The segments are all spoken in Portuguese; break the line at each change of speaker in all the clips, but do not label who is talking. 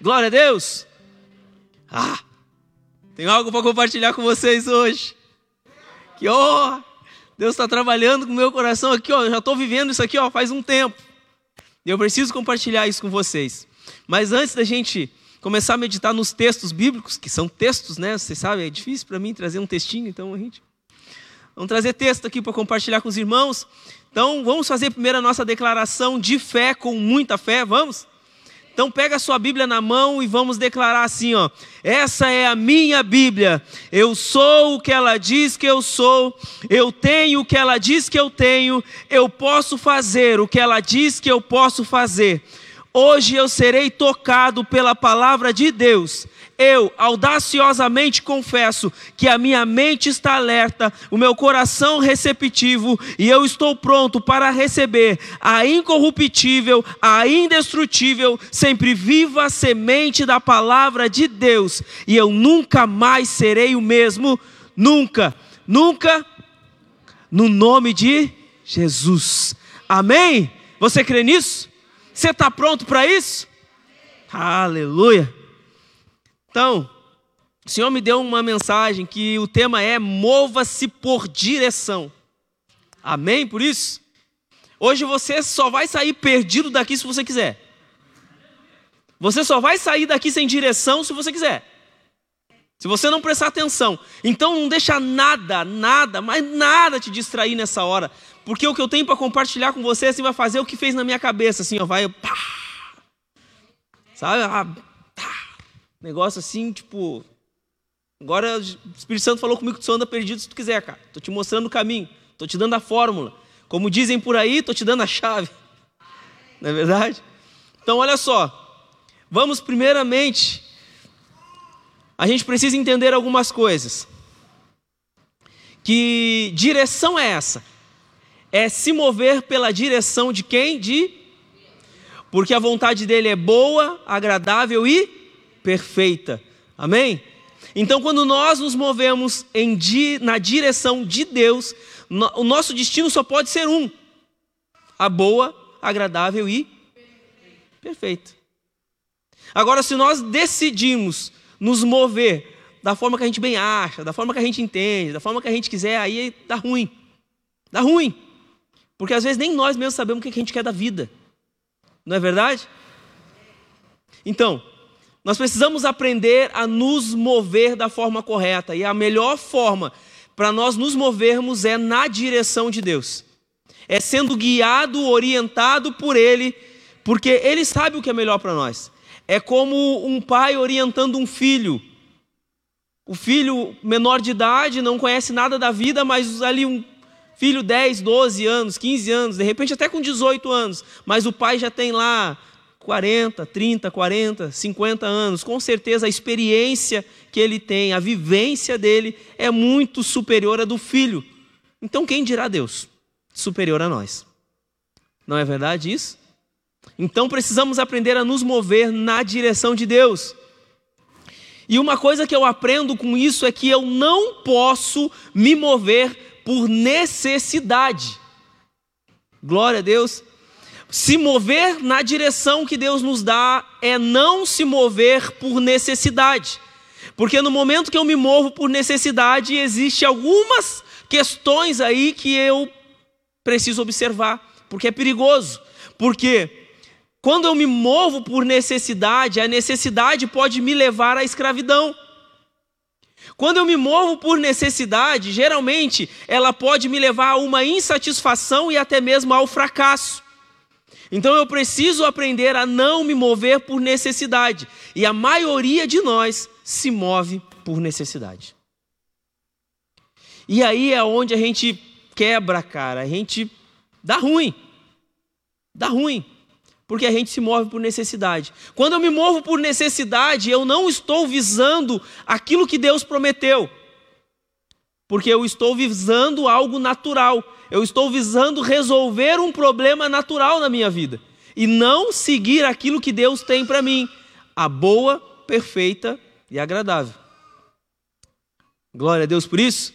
Glória a Deus. Ah, tenho algo para compartilhar com vocês hoje. Que ó, Deus está trabalhando com o meu coração aqui, ó. Eu já estou vivendo isso aqui, ó, faz um tempo. E eu preciso compartilhar isso com vocês. Mas antes da gente começar a meditar nos textos bíblicos, que são textos, né? Vocês sabem, é difícil para mim trazer um textinho, então a gente vamos trazer texto aqui para compartilhar com os irmãos. Então, vamos fazer primeiro a nossa declaração de fé com muita fé, vamos? Então pega a sua Bíblia na mão e vamos declarar assim, ó: Essa é a minha Bíblia. Eu sou o que ela diz que eu sou. Eu tenho o que ela diz que eu tenho. Eu posso fazer o que ela diz que eu posso fazer. Hoje eu serei tocado pela palavra de Deus. Eu audaciosamente confesso que a minha mente está alerta, o meu coração receptivo e eu estou pronto para receber a incorruptível, a indestrutível, sempre viva semente da palavra de Deus. E eu nunca mais serei o mesmo, nunca, nunca, no nome de Jesus. Amém? Você crê nisso? Você está pronto para isso? Aleluia. Então, o Senhor me deu uma mensagem que o tema é mova-se por direção. Amém por isso? Hoje você só vai sair perdido daqui se você quiser. Você só vai sair daqui sem direção se você quiser. Se você não prestar atenção. Então não deixa nada, nada, mas nada te distrair nessa hora. Porque o que eu tenho para compartilhar com você assim vai fazer o que fez na minha cabeça, assim, ó, vai pá, sabe? Negócio assim, tipo, agora o Espírito Santo falou comigo que tu anda perdido se tu quiser, cara. Tô te mostrando o caminho, tô te dando a fórmula. Como dizem por aí, tô te dando a chave. Não é verdade? Então, olha só. Vamos primeiramente a gente precisa entender algumas coisas. Que direção é essa? é se mover pela direção de quem? De porque a vontade dele é boa, agradável e perfeita. Amém? Então, quando nós nos movemos em, na direção de Deus, no, o nosso destino só pode ser um: a boa, agradável e perfeita. Agora, se nós decidimos nos mover da forma que a gente bem acha, da forma que a gente entende, da forma que a gente quiser, aí dá ruim. Dá ruim. Porque às vezes nem nós mesmos sabemos o que a gente quer da vida. Não é verdade? Então, nós precisamos aprender a nos mover da forma correta. E a melhor forma para nós nos movermos é na direção de Deus. É sendo guiado, orientado por Ele, porque Ele sabe o que é melhor para nós. É como um pai orientando um filho. O filho menor de idade não conhece nada da vida, mas ali um filho 10, 12 anos, 15 anos, de repente até com 18 anos, mas o pai já tem lá 40, 30, 40, 50 anos, com certeza a experiência que ele tem, a vivência dele é muito superior à do filho. Então quem dirá Deus? Superior a nós. Não é verdade isso? Então precisamos aprender a nos mover na direção de Deus. E uma coisa que eu aprendo com isso é que eu não posso me mover por necessidade. Glória a Deus. Se mover na direção que Deus nos dá é não se mover por necessidade. Porque no momento que eu me movo por necessidade, existe algumas questões aí que eu preciso observar, porque é perigoso. Porque quando eu me movo por necessidade, a necessidade pode me levar à escravidão. Quando eu me movo por necessidade, geralmente ela pode me levar a uma insatisfação e até mesmo ao fracasso. Então eu preciso aprender a não me mover por necessidade. E a maioria de nós se move por necessidade. E aí é onde a gente quebra, cara. A gente dá ruim. Dá ruim porque a gente se move por necessidade. Quando eu me movo por necessidade, eu não estou visando aquilo que Deus prometeu, porque eu estou visando algo natural, eu estou visando resolver um problema natural na minha vida e não seguir aquilo que Deus tem para mim, a boa, perfeita e agradável. Glória a Deus por isso.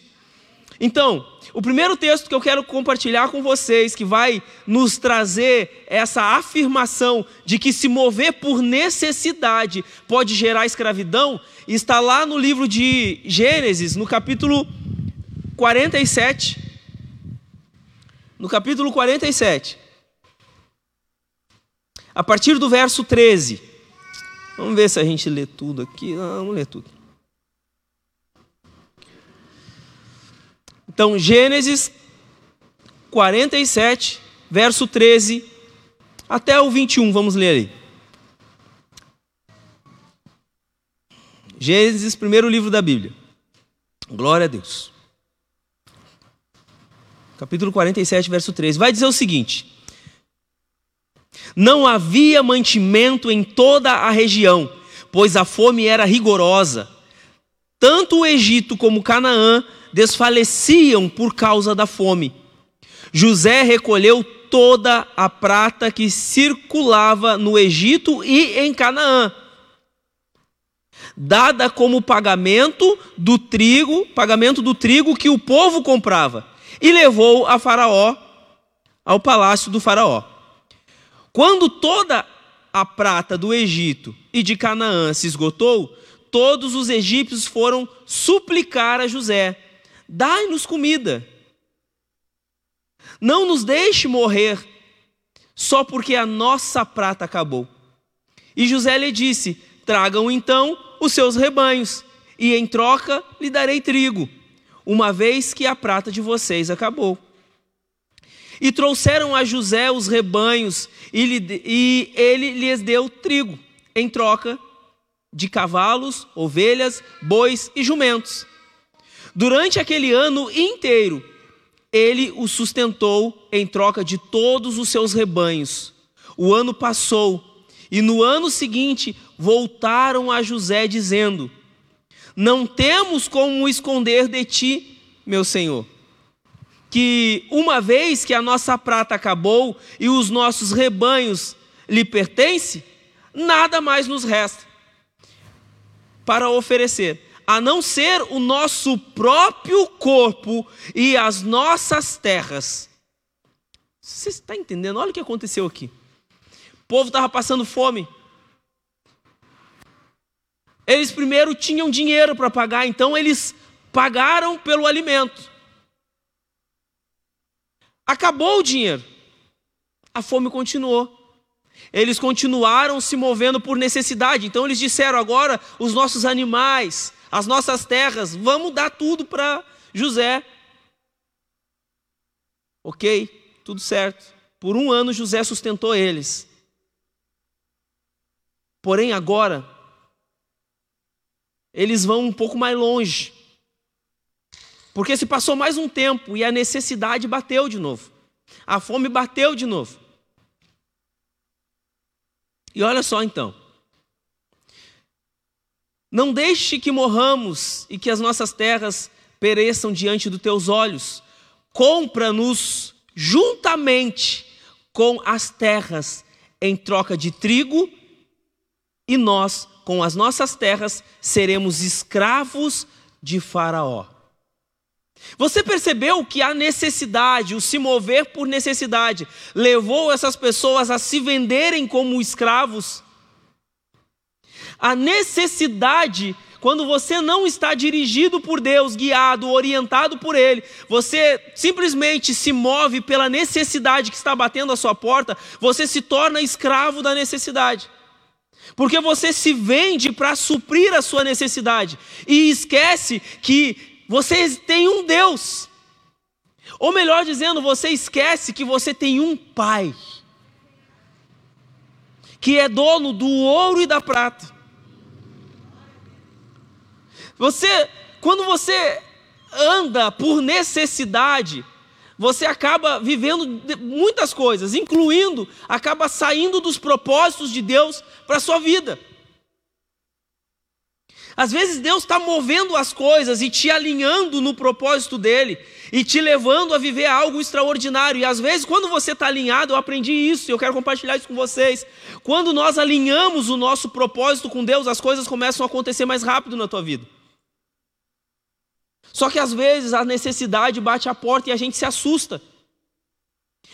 Então, o primeiro texto que eu quero compartilhar com vocês, que vai nos trazer essa afirmação de que se mover por necessidade pode gerar escravidão, está lá no livro de Gênesis, no capítulo 47. No capítulo 47. A partir do verso 13. Vamos ver se a gente lê tudo aqui. Ah, vamos ler tudo. Então, Gênesis 47, verso 13 até o 21, vamos ler aí. Gênesis, primeiro livro da Bíblia. Glória a Deus. Capítulo 47, verso 13. Vai dizer o seguinte: Não havia mantimento em toda a região, pois a fome era rigorosa. Tanto o Egito como Canaã desfaleciam por causa da fome. José recolheu toda a prata que circulava no Egito e em Canaã, dada como pagamento do trigo, pagamento do trigo que o povo comprava, e levou a Faraó ao palácio do Faraó. Quando toda a prata do Egito e de Canaã se esgotou, todos os egípcios foram suplicar a José Dai-nos comida. Não nos deixe morrer só porque a nossa prata acabou. E José lhe disse: Tragam então os seus rebanhos, e em troca lhe darei trigo, uma vez que a prata de vocês acabou. E trouxeram a José os rebanhos, e, ele lhes deu trigo, em troca de cavalos, ovelhas, bois e jumentos. Durante aquele ano inteiro, ele o sustentou em troca de todos os seus rebanhos. O ano passou, e no ano seguinte voltaram a José, dizendo: Não temos como esconder de ti, meu senhor, que uma vez que a nossa prata acabou e os nossos rebanhos lhe pertencem, nada mais nos resta para oferecer a não ser o nosso próprio corpo e as nossas terras. Você está entendendo? Olha o que aconteceu aqui. O povo estava passando fome. Eles primeiro tinham dinheiro para pagar, então eles pagaram pelo alimento. Acabou o dinheiro. A fome continuou. Eles continuaram se movendo por necessidade. Então eles disseram: agora os nossos animais, as nossas terras, vamos dar tudo para José. Ok, tudo certo. Por um ano José sustentou eles. Porém, agora, eles vão um pouco mais longe. Porque se passou mais um tempo e a necessidade bateu de novo. A fome bateu de novo. E olha só então. Não deixe que morramos e que as nossas terras pereçam diante dos teus olhos. Compra-nos juntamente com as terras em troca de trigo, e nós, com as nossas terras, seremos escravos de Faraó. Você percebeu que a necessidade, o se mover por necessidade, levou essas pessoas a se venderem como escravos? A necessidade, quando você não está dirigido por Deus, guiado, orientado por Ele, você simplesmente se move pela necessidade que está batendo a sua porta, você se torna escravo da necessidade. Porque você se vende para suprir a sua necessidade e esquece que você tem um Deus. Ou melhor dizendo, você esquece que você tem um Pai que é dono do ouro e da prata. Você, quando você anda por necessidade, você acaba vivendo muitas coisas, incluindo, acaba saindo dos propósitos de Deus para a sua vida. Às vezes Deus está movendo as coisas e te alinhando no propósito dele e te levando a viver algo extraordinário. E às vezes, quando você está alinhado, eu aprendi isso e eu quero compartilhar isso com vocês. Quando nós alinhamos o nosso propósito com Deus, as coisas começam a acontecer mais rápido na tua vida. Só que às vezes a necessidade bate a porta e a gente se assusta.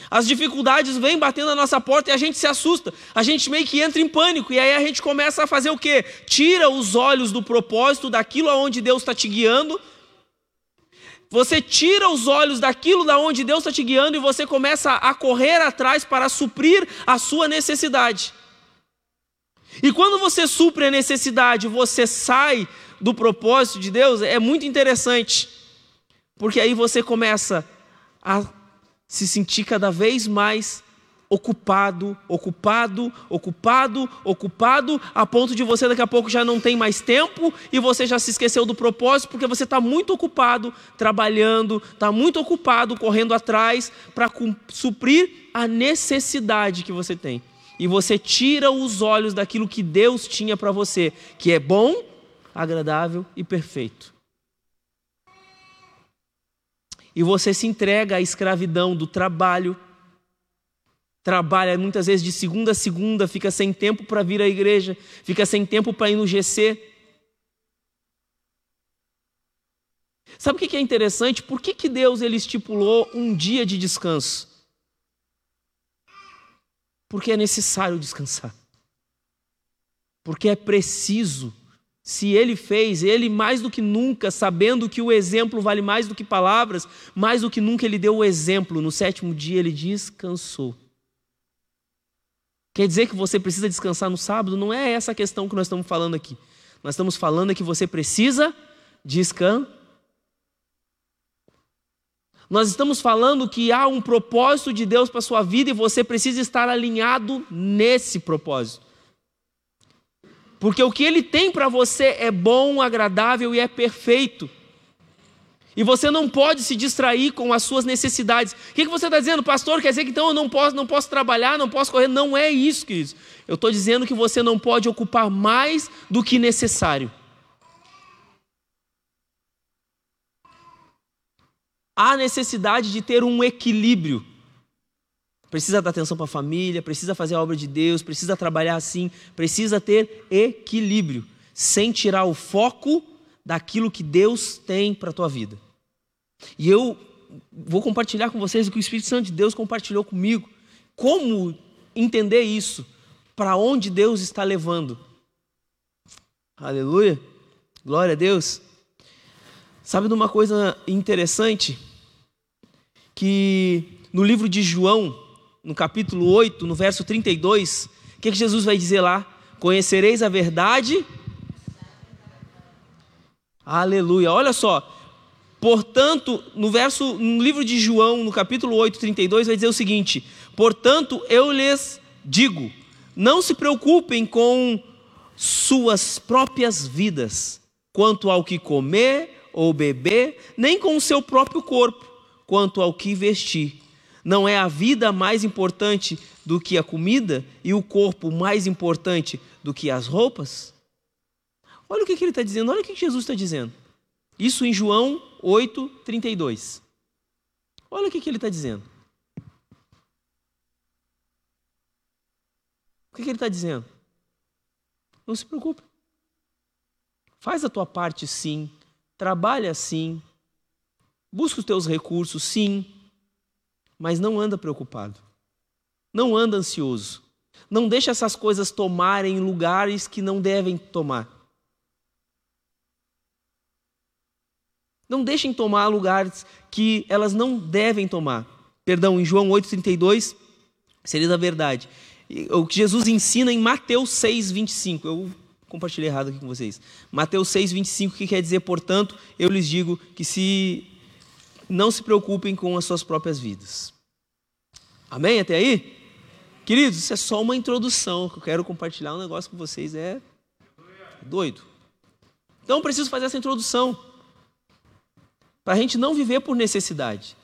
As dificuldades vêm batendo na nossa porta e a gente se assusta. A gente meio que entra em pânico e aí a gente começa a fazer o quê? Tira os olhos do propósito, daquilo aonde Deus está te guiando. Você tira os olhos daquilo da onde Deus está te guiando e você começa a correr atrás para suprir a sua necessidade. E quando você supre a necessidade, você sai do propósito de Deus, é muito interessante, porque aí você começa a se sentir cada vez mais ocupado, ocupado, ocupado, ocupado, a ponto de você daqui a pouco já não tem mais tempo e você já se esqueceu do propósito porque você está muito ocupado trabalhando, está muito ocupado correndo atrás para suprir a necessidade que você tem. E você tira os olhos daquilo que Deus tinha para você, que é bom, agradável e perfeito. e você se entrega à escravidão do trabalho. Trabalha muitas vezes de segunda a segunda, fica sem tempo para vir à igreja, fica sem tempo para ir no GC. Sabe o que é interessante? Por que, que Deus ele estipulou um dia de descanso? Porque é necessário descansar. Porque é preciso se ele fez, ele mais do que nunca, sabendo que o exemplo vale mais do que palavras, mais do que nunca ele deu o exemplo. No sétimo dia ele descansou. Quer dizer que você precisa descansar no sábado? Não é essa a questão que nós estamos falando aqui. Nós estamos falando que você precisa descansar. Nós estamos falando que há um propósito de Deus para a sua vida e você precisa estar alinhado nesse propósito. Porque o que ele tem para você é bom, agradável e é perfeito. E você não pode se distrair com as suas necessidades. O que você está dizendo, pastor? Quer dizer que então eu não posso, não posso trabalhar, não posso correr? Não é isso, queridos. Eu estou dizendo que você não pode ocupar mais do que necessário. Há necessidade de ter um equilíbrio precisa dar atenção para a família, precisa fazer a obra de Deus, precisa trabalhar assim, precisa ter equilíbrio, sem tirar o foco daquilo que Deus tem para a tua vida. E eu vou compartilhar com vocês o que o Espírito Santo de Deus compartilhou comigo. Como entender isso? Para onde Deus está levando? Aleluia. Glória a Deus. Sabe de uma coisa interessante? Que no livro de João, no capítulo 8, no verso 32, o que, que Jesus vai dizer lá? Conhecereis a verdade. Aleluia. Olha só. Portanto, no verso, no livro de João, no capítulo 8, 32, vai dizer o seguinte: Portanto, eu lhes digo, não se preocupem com suas próprias vidas, quanto ao que comer ou beber, nem com o seu próprio corpo, quanto ao que vestir. Não é a vida mais importante do que a comida e o corpo mais importante do que as roupas? Olha o que, ele está dizendo, olha o que Jesus está dizendo. Isso em João 8, 32. Olha o que, ele está dizendo. O que, que ele está dizendo? Não se preocupe. Faz a tua parte sim. Trabalha sim. Busca os teus recursos sim mas não anda preocupado. Não anda ansioso. Não deixa essas coisas tomarem lugares que não devem tomar. Não deixem tomar lugares que elas não devem tomar. Perdão, em João 8,32, seria a verdade. O que Jesus ensina em Mateus 6, 25. Eu compartilhei errado aqui com vocês. Mateus 6, 25, que quer dizer, portanto, eu lhes digo que se não se preocupem com as suas próprias vidas. Amém? Até aí? Queridos, isso é só uma introdução eu quero compartilhar um negócio com vocês. É doido. Então eu preciso fazer essa introdução. Para a gente não viver por necessidade.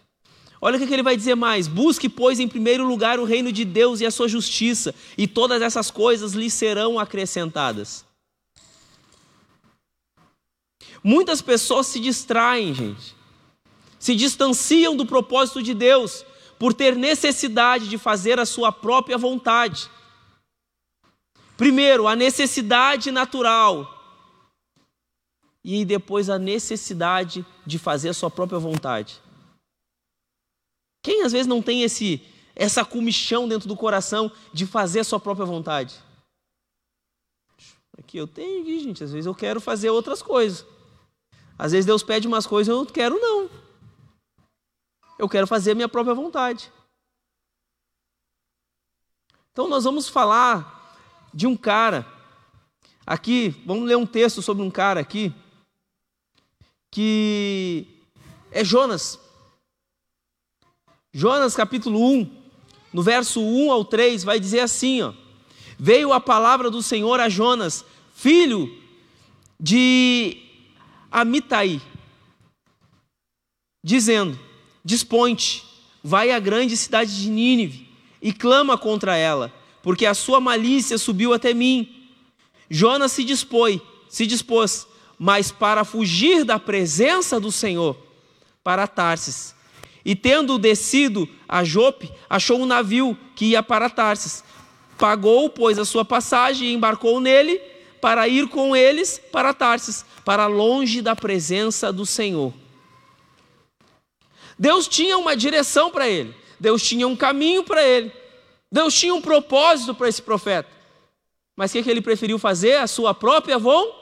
Olha o que ele vai dizer mais: busque, pois, em primeiro lugar o reino de Deus e a sua justiça, e todas essas coisas lhe serão acrescentadas. Muitas pessoas se distraem, gente se distanciam do propósito de Deus por ter necessidade de fazer a sua própria vontade. Primeiro, a necessidade natural. e depois a necessidade de fazer a sua própria vontade. Quem às vezes não tem esse essa comichão dentro do coração de fazer a sua própria vontade? Aqui eu tenho, gente, às vezes eu quero fazer outras coisas. Às vezes Deus pede umas coisas eu não quero não. Eu quero fazer a minha própria vontade. Então nós vamos falar de um cara aqui, vamos ler um texto sobre um cara aqui que é Jonas. Jonas capítulo 1, no verso 1 ao 3 vai dizer assim, ó: Veio a palavra do Senhor a Jonas, filho de Amitai, dizendo: Desponte, vai à grande cidade de Nínive e clama contra ela, porque a sua malícia subiu até mim. Jonas se dispôs, se dispôs, mas para fugir da presença do Senhor, para Tarsis. E tendo descido a Jope, achou um navio que ia para Tarsis. Pagou, pois, a sua passagem e embarcou nele para ir com eles para Tarsis, para longe da presença do Senhor. Deus tinha uma direção para ele, Deus tinha um caminho para ele, Deus tinha um propósito para esse profeta. Mas o que, que ele preferiu fazer? A sua própria vontade.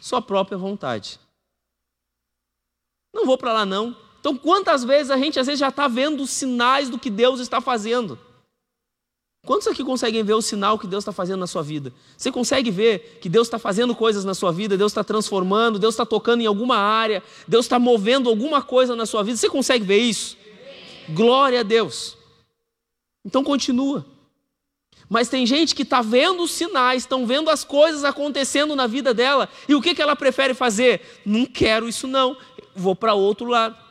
Sua própria vontade. Não vou para lá não. Então, quantas vezes a gente às vezes já está vendo os sinais do que Deus está fazendo? Quantos aqui conseguem ver o sinal que Deus está fazendo na sua vida? Você consegue ver que Deus está fazendo coisas na sua vida, Deus está transformando, Deus está tocando em alguma área, Deus está movendo alguma coisa na sua vida? Você consegue ver isso? Glória a Deus. Então continua. Mas tem gente que está vendo os sinais, estão vendo as coisas acontecendo na vida dela, e o que, que ela prefere fazer? Não quero isso, não, vou para outro lado.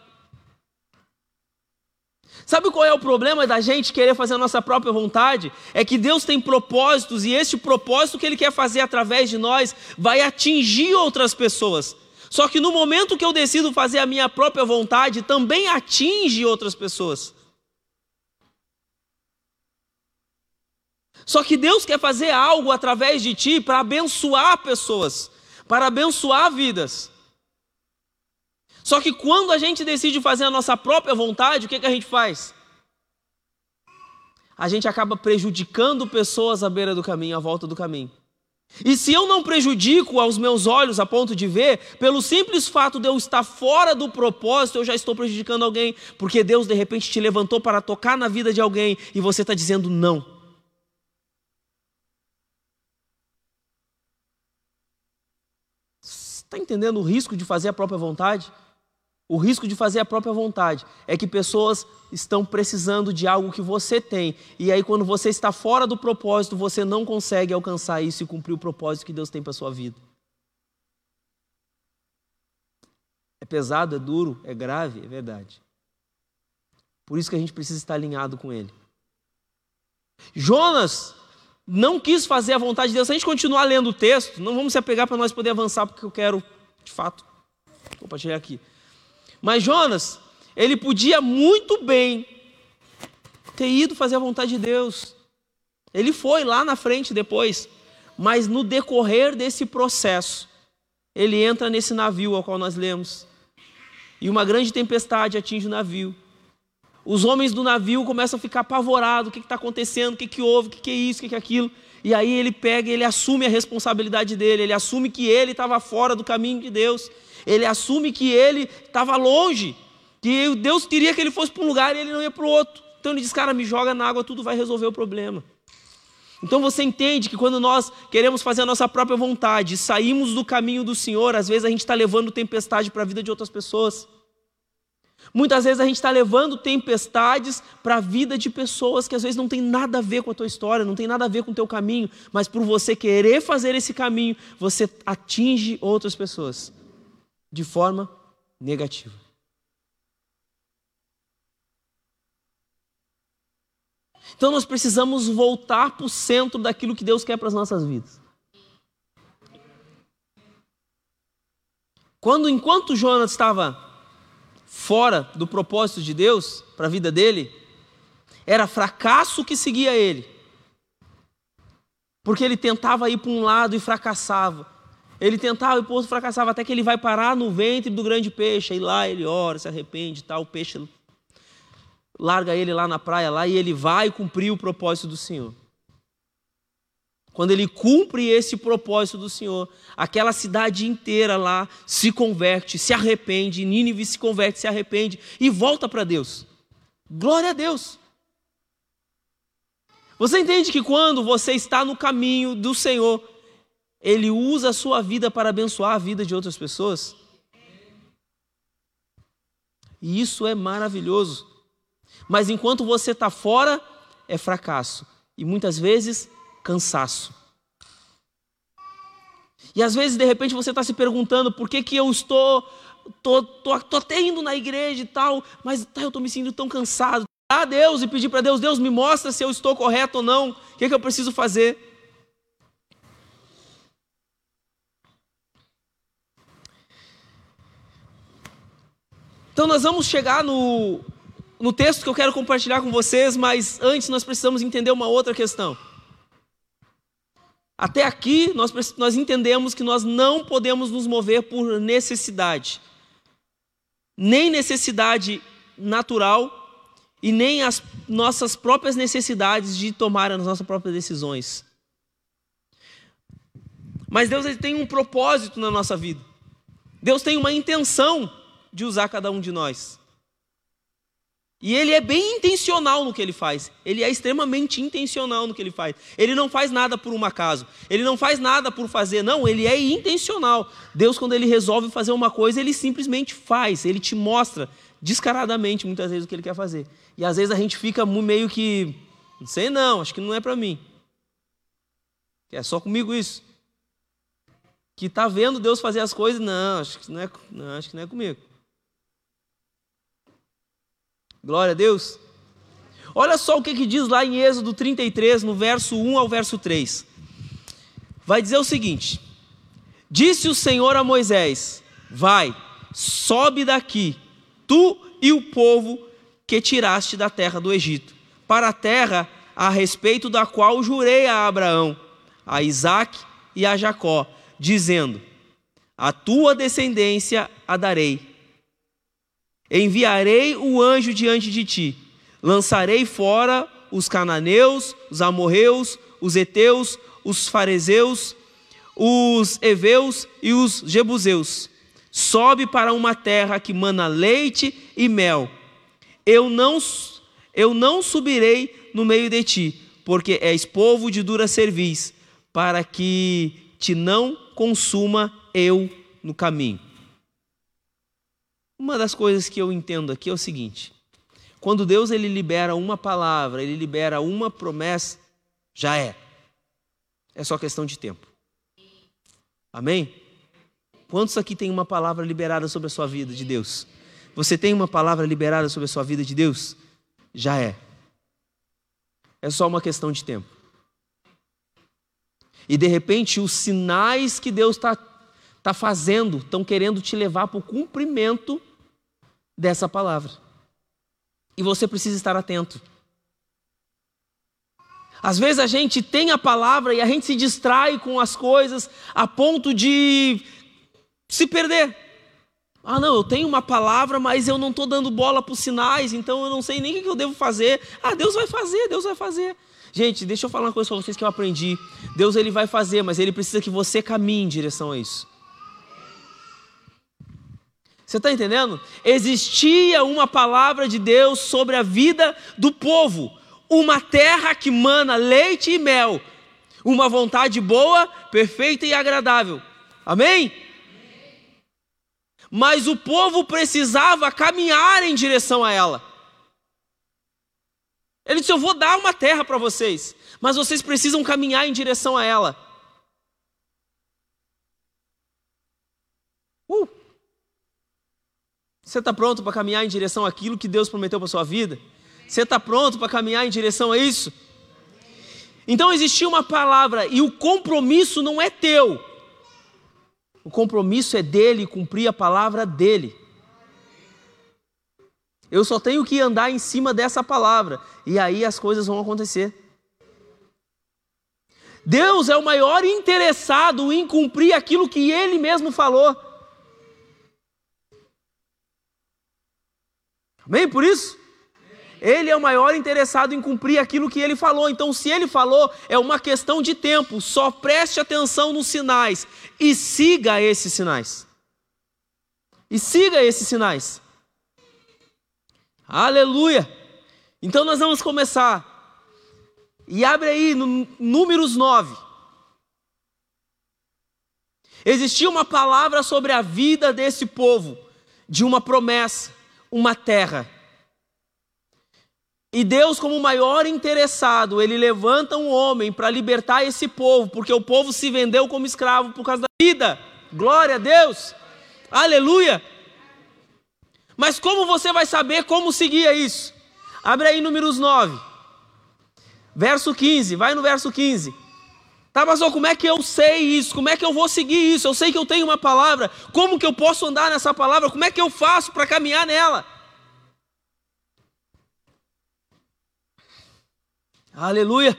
Sabe qual é o problema da gente querer fazer a nossa própria vontade? É que Deus tem propósitos e esse propósito que Ele quer fazer através de nós vai atingir outras pessoas. Só que no momento que eu decido fazer a minha própria vontade, também atinge outras pessoas. Só que Deus quer fazer algo através de ti para abençoar pessoas, para abençoar vidas. Só que quando a gente decide fazer a nossa própria vontade, o que, que a gente faz? A gente acaba prejudicando pessoas à beira do caminho, à volta do caminho. E se eu não prejudico aos meus olhos a ponto de ver, pelo simples fato de eu estar fora do propósito, eu já estou prejudicando alguém, porque Deus de repente te levantou para tocar na vida de alguém e você está dizendo não. Está entendendo o risco de fazer a própria vontade? O risco de fazer a própria vontade é que pessoas estão precisando de algo que você tem, e aí, quando você está fora do propósito, você não consegue alcançar isso e cumprir o propósito que Deus tem para a sua vida. É pesado, é duro, é grave, é verdade. Por isso que a gente precisa estar alinhado com Ele. Jonas não quis fazer a vontade de Deus. Se a gente continuar lendo o texto, não vamos se apegar para nós poder avançar, porque eu quero, de fato, compartilhar aqui. Mas Jonas, ele podia muito bem ter ido fazer a vontade de Deus. Ele foi lá na frente depois, mas no decorrer desse processo, ele entra nesse navio ao qual nós lemos. E uma grande tempestade atinge o navio. Os homens do navio começam a ficar apavorados: o que está acontecendo, o que, que houve, o que, que é isso, o que, que é aquilo. E aí ele pega, ele assume a responsabilidade dele, ele assume que ele estava fora do caminho de Deus ele assume que ele estava longe, que Deus queria que ele fosse para um lugar e ele não ia para o outro. Então ele diz: Cara, me joga na água, tudo vai resolver o problema. Então você entende que quando nós queremos fazer a nossa própria vontade, saímos do caminho do Senhor, às vezes a gente está levando tempestade para a vida de outras pessoas. Muitas vezes a gente está levando tempestades para a vida de pessoas que às vezes não tem nada a ver com a tua história, não tem nada a ver com o teu caminho, mas por você querer fazer esse caminho, você atinge outras pessoas de forma negativa. Então nós precisamos voltar para o centro daquilo que Deus quer para as nossas vidas. Quando, enquanto Jonas estava fora do propósito de Deus para a vida dele, era fracasso que seguia ele. Porque ele tentava ir para um lado e fracassava. Ele tentava e poço fracassava, até que ele vai parar no ventre do grande peixe. Aí lá ele ora, se arrepende, tal, o peixe larga ele lá na praia lá e ele vai cumprir o propósito do Senhor. Quando ele cumpre esse propósito do Senhor, aquela cidade inteira lá se converte, se arrepende, Nínive se converte, se arrepende e volta para Deus. Glória a Deus. Você entende que quando você está no caminho do Senhor, Ele usa a sua vida para abençoar a vida de outras pessoas? E isso é maravilhoso. Mas enquanto você está fora, é fracasso. E muitas vezes cansaço. E às vezes, de repente, você está se perguntando por que, que eu estou, tô, tô, tô até indo na igreja e tal, mas tá, eu estou me sentindo tão cansado. A Deus e pedir para Deus, Deus me mostra se eu estou correto ou não, o que, que eu preciso fazer. Então nós vamos chegar no, no texto que eu quero compartilhar com vocês, mas antes nós precisamos entender uma outra questão. Até aqui, nós, nós entendemos que nós não podemos nos mover por necessidade, nem necessidade natural e nem as nossas próprias necessidades de tomar as nossas próprias decisões. Mas Deus ele tem um propósito na nossa vida. Deus tem uma intenção de usar cada um de nós. E ele é bem intencional no que ele faz. Ele é extremamente intencional no que ele faz. Ele não faz nada por um acaso. Ele não faz nada por fazer. Não, ele é intencional. Deus, quando ele resolve fazer uma coisa, ele simplesmente faz. Ele te mostra descaradamente muitas vezes o que ele quer fazer. E às vezes a gente fica meio que, não sei não, acho que não é para mim. É só comigo isso. Que está vendo Deus fazer as coisas, não, acho que não é, não, acho que não é comigo. Glória a Deus. Olha só o que, que diz lá em Êxodo 33, no verso 1 ao verso 3. Vai dizer o seguinte: Disse o Senhor a Moisés: Vai, sobe daqui, tu e o povo que tiraste da terra do Egito, para a terra a respeito da qual jurei a Abraão, a Isaque e a Jacó, dizendo: A tua descendência a darei Enviarei o anjo diante de ti, lançarei fora os cananeus, os amorreus, os heteus, os fariseus, os heveus e os jebuseus. Sobe para uma terra que mana leite e mel. Eu não eu não subirei no meio de ti, porque és povo de dura cerviz, para que te não consuma eu no caminho. Uma das coisas que eu entendo aqui é o seguinte: quando Deus ele libera uma palavra, ele libera uma promessa, já é. É só questão de tempo. Amém? Quantos aqui tem uma palavra liberada sobre a sua vida de Deus? Você tem uma palavra liberada sobre a sua vida de Deus? Já é. É só uma questão de tempo. E de repente, os sinais que Deus está tá fazendo estão querendo te levar para o cumprimento dessa palavra. E você precisa estar atento. Às vezes a gente tem a palavra e a gente se distrai com as coisas a ponto de se perder. Ah, não, eu tenho uma palavra, mas eu não estou dando bola para os sinais, então eu não sei nem o que eu devo fazer. Ah, Deus vai fazer, Deus vai fazer. Gente, deixa eu falar uma coisa para vocês que eu aprendi. Deus ele vai fazer, mas ele precisa que você caminhe em direção a isso. Você está entendendo? Existia uma palavra de Deus sobre a vida do povo, uma terra que mana leite e mel, uma vontade boa, perfeita e agradável. Amém? Mas o povo precisava caminhar em direção a ela. Ele disse: Eu vou dar uma terra para vocês, mas vocês precisam caminhar em direção a ela. Uh! Você está pronto para caminhar em direção àquilo que Deus prometeu para a sua vida? Você está pronto para caminhar em direção a isso? Então existia uma palavra e o compromisso não é teu. O compromisso é dele cumprir a palavra dele. Eu só tenho que andar em cima dessa palavra e aí as coisas vão acontecer. Deus é o maior interessado em cumprir aquilo que ele mesmo falou. Amém? Por isso? Ele é o maior interessado em cumprir aquilo que ele falou. Então, se ele falou, é uma questão de tempo. Só preste atenção nos sinais e siga esses sinais. E siga esses sinais. Aleluia! Então, nós vamos começar. E abre aí no Números 9. Existia uma palavra sobre a vida desse povo, de uma promessa, uma terra. E Deus, como maior interessado, ele levanta um homem para libertar esse povo, porque o povo se vendeu como escravo por causa da vida. Glória a Deus! Aleluia! Mas como você vai saber como seguir isso? Abre aí Números 9, verso 15, vai no verso 15. Tá, pastor, como é que eu sei isso? Como é que eu vou seguir isso? Eu sei que eu tenho uma palavra, como que eu posso andar nessa palavra? Como é que eu faço para caminhar nela? Aleluia.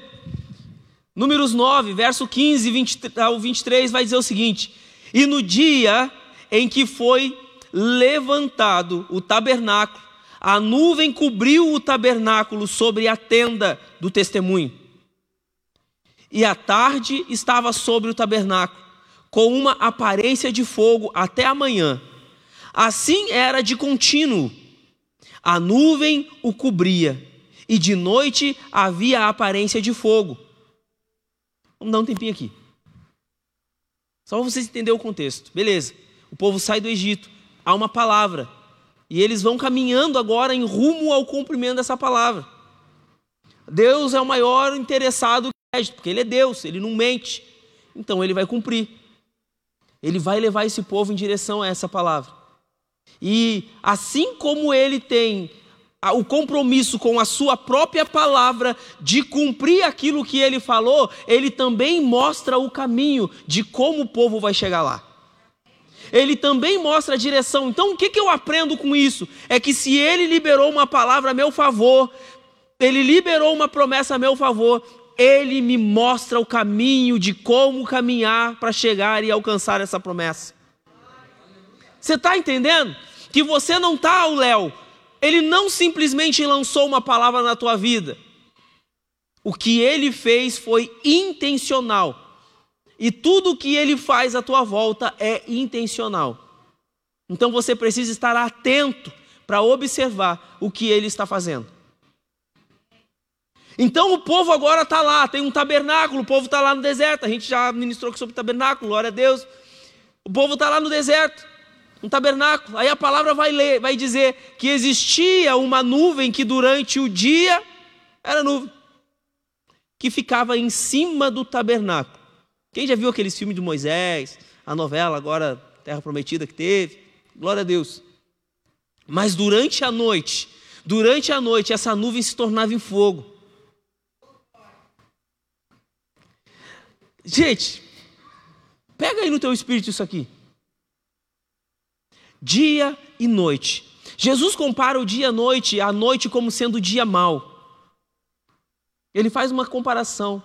Números 9, verso 15 20, ao 23 vai dizer o seguinte: E no dia em que foi levantado o tabernáculo, a nuvem cobriu o tabernáculo sobre a tenda do testemunho. E a tarde estava sobre o tabernáculo, com uma aparência de fogo até a manhã. Assim era de contínuo. A nuvem o cobria e de noite havia a aparência de fogo. Vamos dar um tempinho aqui. Só para vocês entenderem o contexto. Beleza. O povo sai do Egito. Há uma palavra. E eles vão caminhando agora em rumo ao cumprimento dessa palavra. Deus é o maior interessado porque ele é Deus, ele não mente. Então ele vai cumprir. Ele vai levar esse povo em direção a essa palavra. E assim como ele tem o compromisso com a sua própria palavra de cumprir aquilo que ele falou, ele também mostra o caminho de como o povo vai chegar lá. Ele também mostra a direção. Então, o que, que eu aprendo com isso? É que se ele liberou uma palavra a meu favor, ele liberou uma promessa a meu favor, ele me mostra o caminho de como caminhar para chegar e alcançar essa promessa. Você está entendendo? Que você não está ao léu, ele não simplesmente lançou uma palavra na tua vida. O que ele fez foi intencional. E tudo o que ele faz à tua volta é intencional. Então você precisa estar atento para observar o que ele está fazendo. Então o povo agora está lá, tem um tabernáculo, o povo está lá no deserto. A gente já ministrou sobre tabernáculo, glória a Deus. O povo está lá no deserto um tabernáculo. Aí a palavra vai ler, vai dizer que existia uma nuvem que durante o dia era nuvem, que ficava em cima do tabernáculo. Quem já viu aqueles filmes de Moisés, a novela agora Terra Prometida que teve? Glória a Deus. Mas durante a noite, durante a noite essa nuvem se tornava em fogo. Gente, pega aí no teu espírito isso aqui dia e noite. Jesus compara o dia e a noite, a noite como sendo o dia mau. Ele faz uma comparação.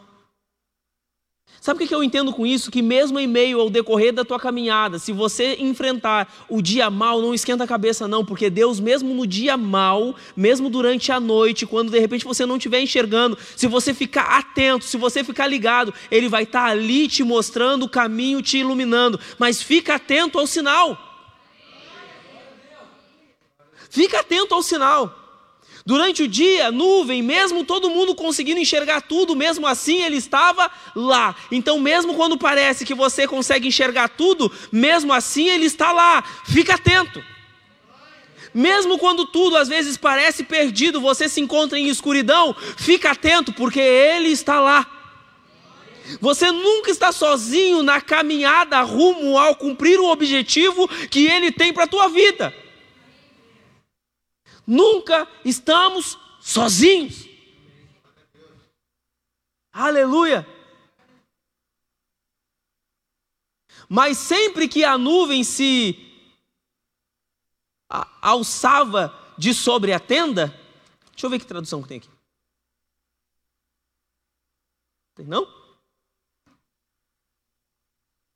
Sabe o que eu entendo com isso? Que mesmo em meio ao decorrer da tua caminhada, se você enfrentar o dia mal, não esquenta a cabeça não, porque Deus mesmo no dia mal, mesmo durante a noite, quando de repente você não estiver enxergando, se você ficar atento, se você ficar ligado, Ele vai estar ali te mostrando o caminho, te iluminando. Mas fica atento ao sinal. Fica atento ao sinal. Durante o dia, nuvem, mesmo todo mundo conseguindo enxergar tudo, mesmo assim ele estava lá. Então, mesmo quando parece que você consegue enxergar tudo, mesmo assim ele está lá. Fica atento. Mesmo quando tudo às vezes parece perdido, você se encontra em escuridão, fica atento, porque ele está lá. Você nunca está sozinho na caminhada rumo ao cumprir o objetivo que ele tem para a tua vida. Nunca estamos sozinhos. Aleluia. Mas sempre que a nuvem se alçava de sobre a tenda, deixa eu ver que tradução que tem aqui. Tem não?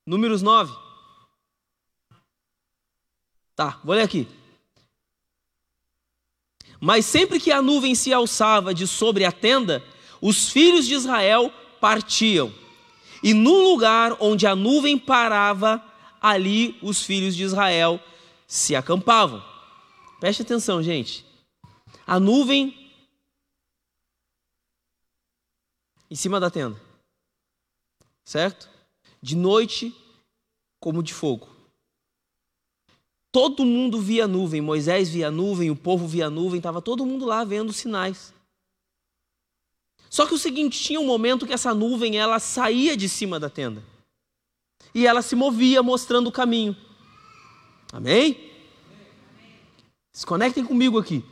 Números 9. Tá, vou ler aqui. Mas sempre que a nuvem se alçava de sobre a tenda, os filhos de Israel partiam. E no lugar onde a nuvem parava, ali os filhos de Israel se acampavam. Preste atenção, gente. A nuvem em cima da tenda. Certo? De noite como de fogo. Todo mundo via nuvem, Moisés via nuvem, o povo via nuvem, estava todo mundo lá vendo sinais. Só que o seguinte, tinha um momento que essa nuvem ela saía de cima da tenda. E ela se movia mostrando o caminho. Amém? Se conectem comigo aqui.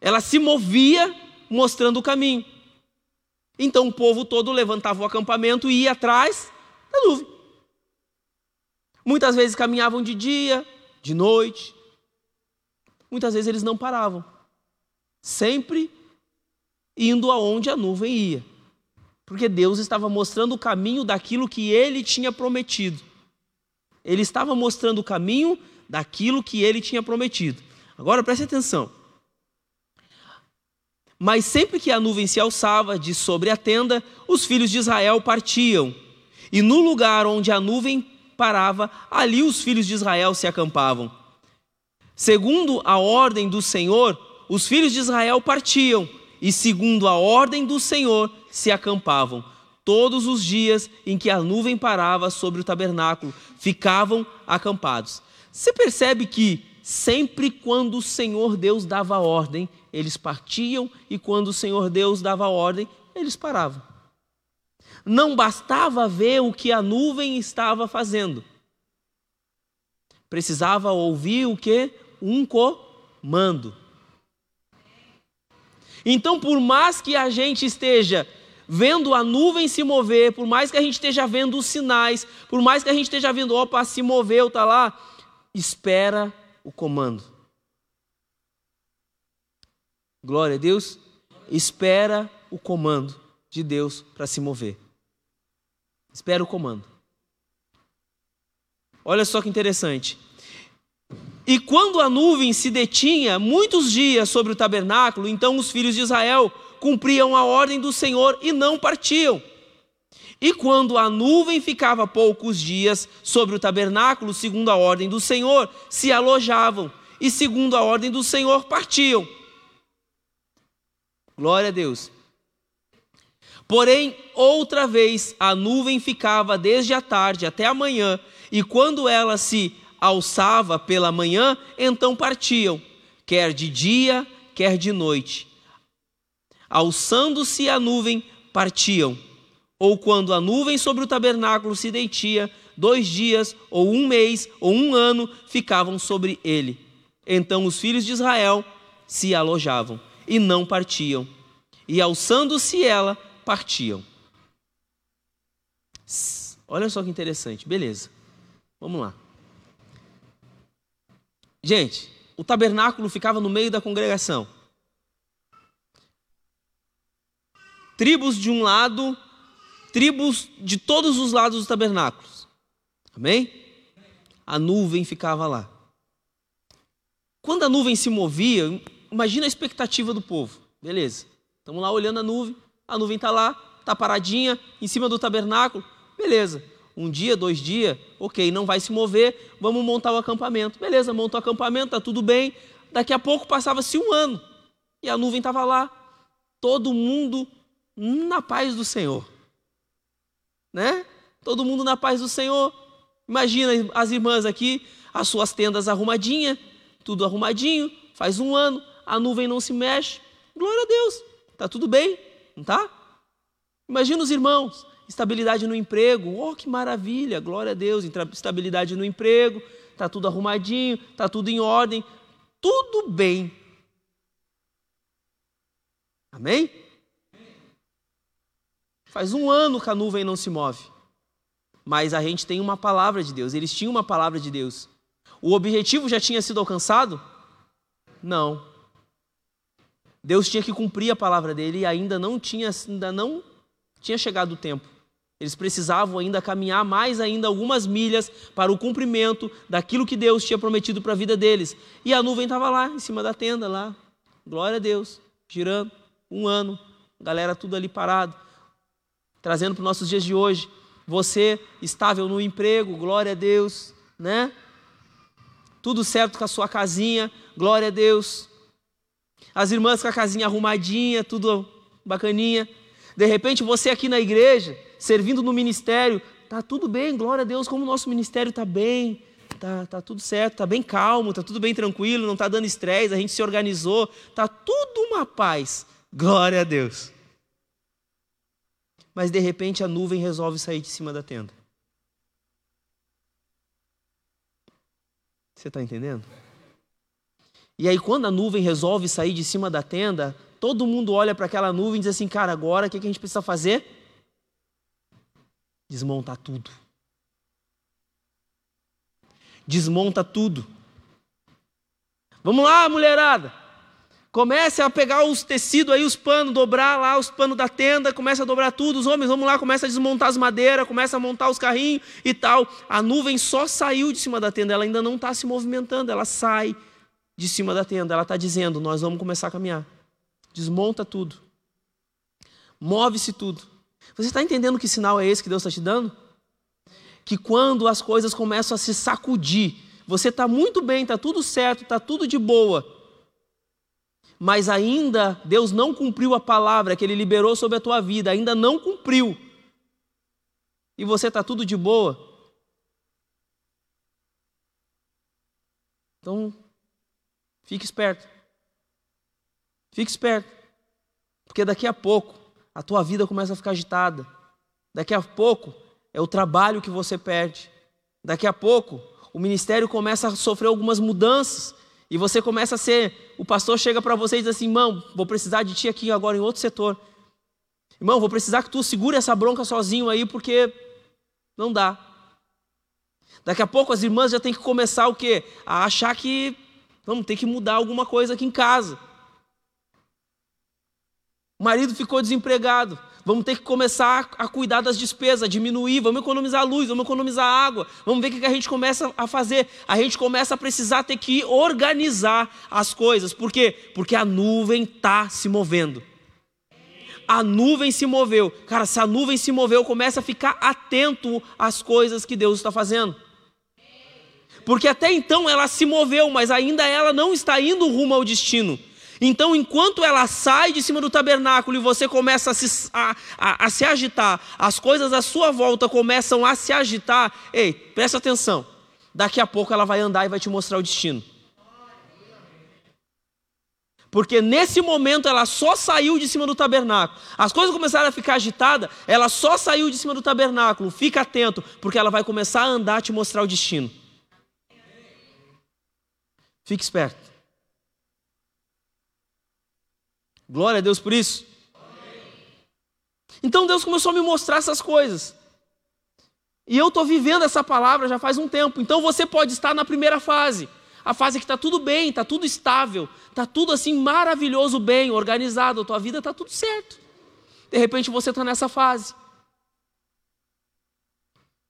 Ela se movia mostrando o caminho. Então o povo todo levantava o acampamento e ia atrás da nuvem. Muitas vezes caminhavam de dia, de noite. Muitas vezes eles não paravam. Sempre indo aonde a nuvem ia. Porque Deus estava mostrando o caminho daquilo que ele tinha prometido. Ele estava mostrando o caminho daquilo que ele tinha prometido. Agora preste atenção. Mas sempre que a nuvem se alçava de sobre a tenda, os filhos de Israel partiam. E no lugar onde a nuvem parava, ali os filhos de Israel se acampavam. Segundo a ordem do Senhor, os filhos de Israel partiam, e segundo a ordem do Senhor, se acampavam. Todos os dias em que a nuvem parava sobre o tabernáculo, ficavam acampados. Você percebe que sempre quando o Senhor Deus dava ordem, eles partiam, e quando o Senhor Deus dava ordem, eles paravam. Não bastava ver o que a nuvem estava fazendo. Precisava ouvir o que? Um comando. Então, por mais que a gente esteja vendo a nuvem se mover, por mais que a gente esteja vendo os sinais, por mais que a gente esteja vendo, opa, se moveu, tá lá, espera o comando. Glória a Deus. Espera o comando de Deus para se mover. Espera o comando. Olha só que interessante. E quando a nuvem se detinha muitos dias sobre o tabernáculo, então os filhos de Israel cumpriam a ordem do Senhor e não partiam. E quando a nuvem ficava poucos dias sobre o tabernáculo, segundo a ordem do Senhor, se alojavam, e segundo a ordem do Senhor, partiam. Glória a Deus. Porém, outra vez a nuvem ficava desde a tarde até a manhã, e quando ela se alçava pela manhã, então partiam, quer de dia, quer de noite. Alçando-se a nuvem, partiam. Ou quando a nuvem sobre o tabernáculo se deitia, dois dias, ou um mês, ou um ano, ficavam sobre ele. Então os filhos de Israel se alojavam e não partiam. E alçando-se ela, partiam. Olha só que interessante, beleza. Vamos lá. Gente, o tabernáculo ficava no meio da congregação. Tribos de um lado, tribos de todos os lados dos tabernáculos. Amém? A nuvem ficava lá. Quando a nuvem se movia, imagina a expectativa do povo. Beleza. Estamos lá olhando a nuvem, a nuvem está lá, está paradinha em cima do tabernáculo. Beleza um dia, dois dias, ok, não vai se mover, vamos montar o acampamento. Beleza, monta o acampamento, tá tudo bem. Daqui a pouco passava-se um ano e a nuvem estava lá, todo mundo na paz do Senhor, né? Todo mundo na paz do Senhor. Imagina as irmãs aqui, as suas tendas arrumadinhas, tudo arrumadinho, faz um ano, a nuvem não se mexe. Glória a Deus, tá tudo bem, não tá? Imagina os irmãos, Estabilidade no emprego, oh que maravilha, glória a Deus. Estabilidade no emprego, está tudo arrumadinho, está tudo em ordem, tudo bem. Amém? Faz um ano que a nuvem não se move, mas a gente tem uma palavra de Deus, eles tinham uma palavra de Deus. O objetivo já tinha sido alcançado? Não. Deus tinha que cumprir a palavra dele e ainda não tinha, ainda não tinha chegado o tempo Eles precisavam ainda caminhar mais ainda algumas milhas para o cumprimento daquilo que Deus tinha prometido para a vida deles. E a nuvem estava lá, em cima da tenda, lá. Glória a Deus, girando, um ano, galera tudo ali parado, trazendo para os nossos dias de hoje. Você estável no emprego, glória a Deus, né? Tudo certo com a sua casinha, glória a Deus. As irmãs com a casinha arrumadinha, tudo bacaninha. De repente você aqui na igreja, servindo no ministério, tá tudo bem, glória a Deus, como o nosso ministério tá bem, tá, tá tudo certo, tá bem calmo, tá tudo bem tranquilo, não tá dando estresse, a gente se organizou, tá tudo uma paz. Glória a Deus. Mas de repente a nuvem resolve sair de cima da tenda. Você está entendendo? E aí, quando a nuvem resolve sair de cima da tenda, todo mundo olha para aquela nuvem e diz assim: cara, agora o que a gente precisa fazer? Desmontar tudo. Desmonta tudo. Vamos lá, mulherada. Comece a pegar os tecidos aí, os panos, dobrar lá os panos da tenda, começa a dobrar tudo. Os homens, vamos lá, começa a desmontar as madeiras, começa a montar os carrinhos e tal. A nuvem só saiu de cima da tenda, ela ainda não está se movimentando, ela sai de cima da tenda. Ela está dizendo: Nós vamos começar a caminhar. Desmonta tudo. Move-se tudo. Você está entendendo que sinal é esse que Deus está te dando? Que quando as coisas começam a se sacudir, você está muito bem, está tudo certo, está tudo de boa, mas ainda Deus não cumpriu a palavra que Ele liberou sobre a tua vida, ainda não cumpriu, e você está tudo de boa. Então, Fique esperto. Fique esperto. Porque daqui a pouco a tua vida começa a ficar agitada. Daqui a pouco é o trabalho que você perde. Daqui a pouco o ministério começa a sofrer algumas mudanças e você começa a ser, o pastor chega para você e diz assim: "Irmão, vou precisar de ti aqui agora em outro setor. Irmão, vou precisar que tu segure essa bronca sozinho aí porque não dá." Daqui a pouco as irmãs já têm que começar o quê? A achar que Vamos ter que mudar alguma coisa aqui em casa. O marido ficou desempregado. Vamos ter que começar a cuidar das despesas, diminuir, vamos economizar luz, vamos economizar água, vamos ver o que a gente começa a fazer. A gente começa a precisar ter que organizar as coisas. Por quê? Porque a nuvem está se movendo. A nuvem se moveu. Cara, se a nuvem se moveu, começa a ficar atento às coisas que Deus está fazendo porque até então ela se moveu, mas ainda ela não está indo rumo ao destino. Então, enquanto ela sai de cima do tabernáculo e você começa a se, a, a, a se agitar, as coisas à sua volta começam a se agitar, ei, presta atenção. Daqui a pouco ela vai andar e vai te mostrar o destino. Porque nesse momento ela só saiu de cima do tabernáculo. As coisas começaram a ficar agitadas, ela só saiu de cima do tabernáculo. Fica atento, porque ela vai começar a andar e te mostrar o destino. Fique esperto. Glória a Deus por isso. Então Deus começou a me mostrar essas coisas. E eu estou vivendo essa palavra já faz um tempo. Então você pode estar na primeira fase. A fase que está tudo bem, está tudo estável, está tudo assim maravilhoso, bem, organizado, a tua vida está tudo certo. De repente você está nessa fase.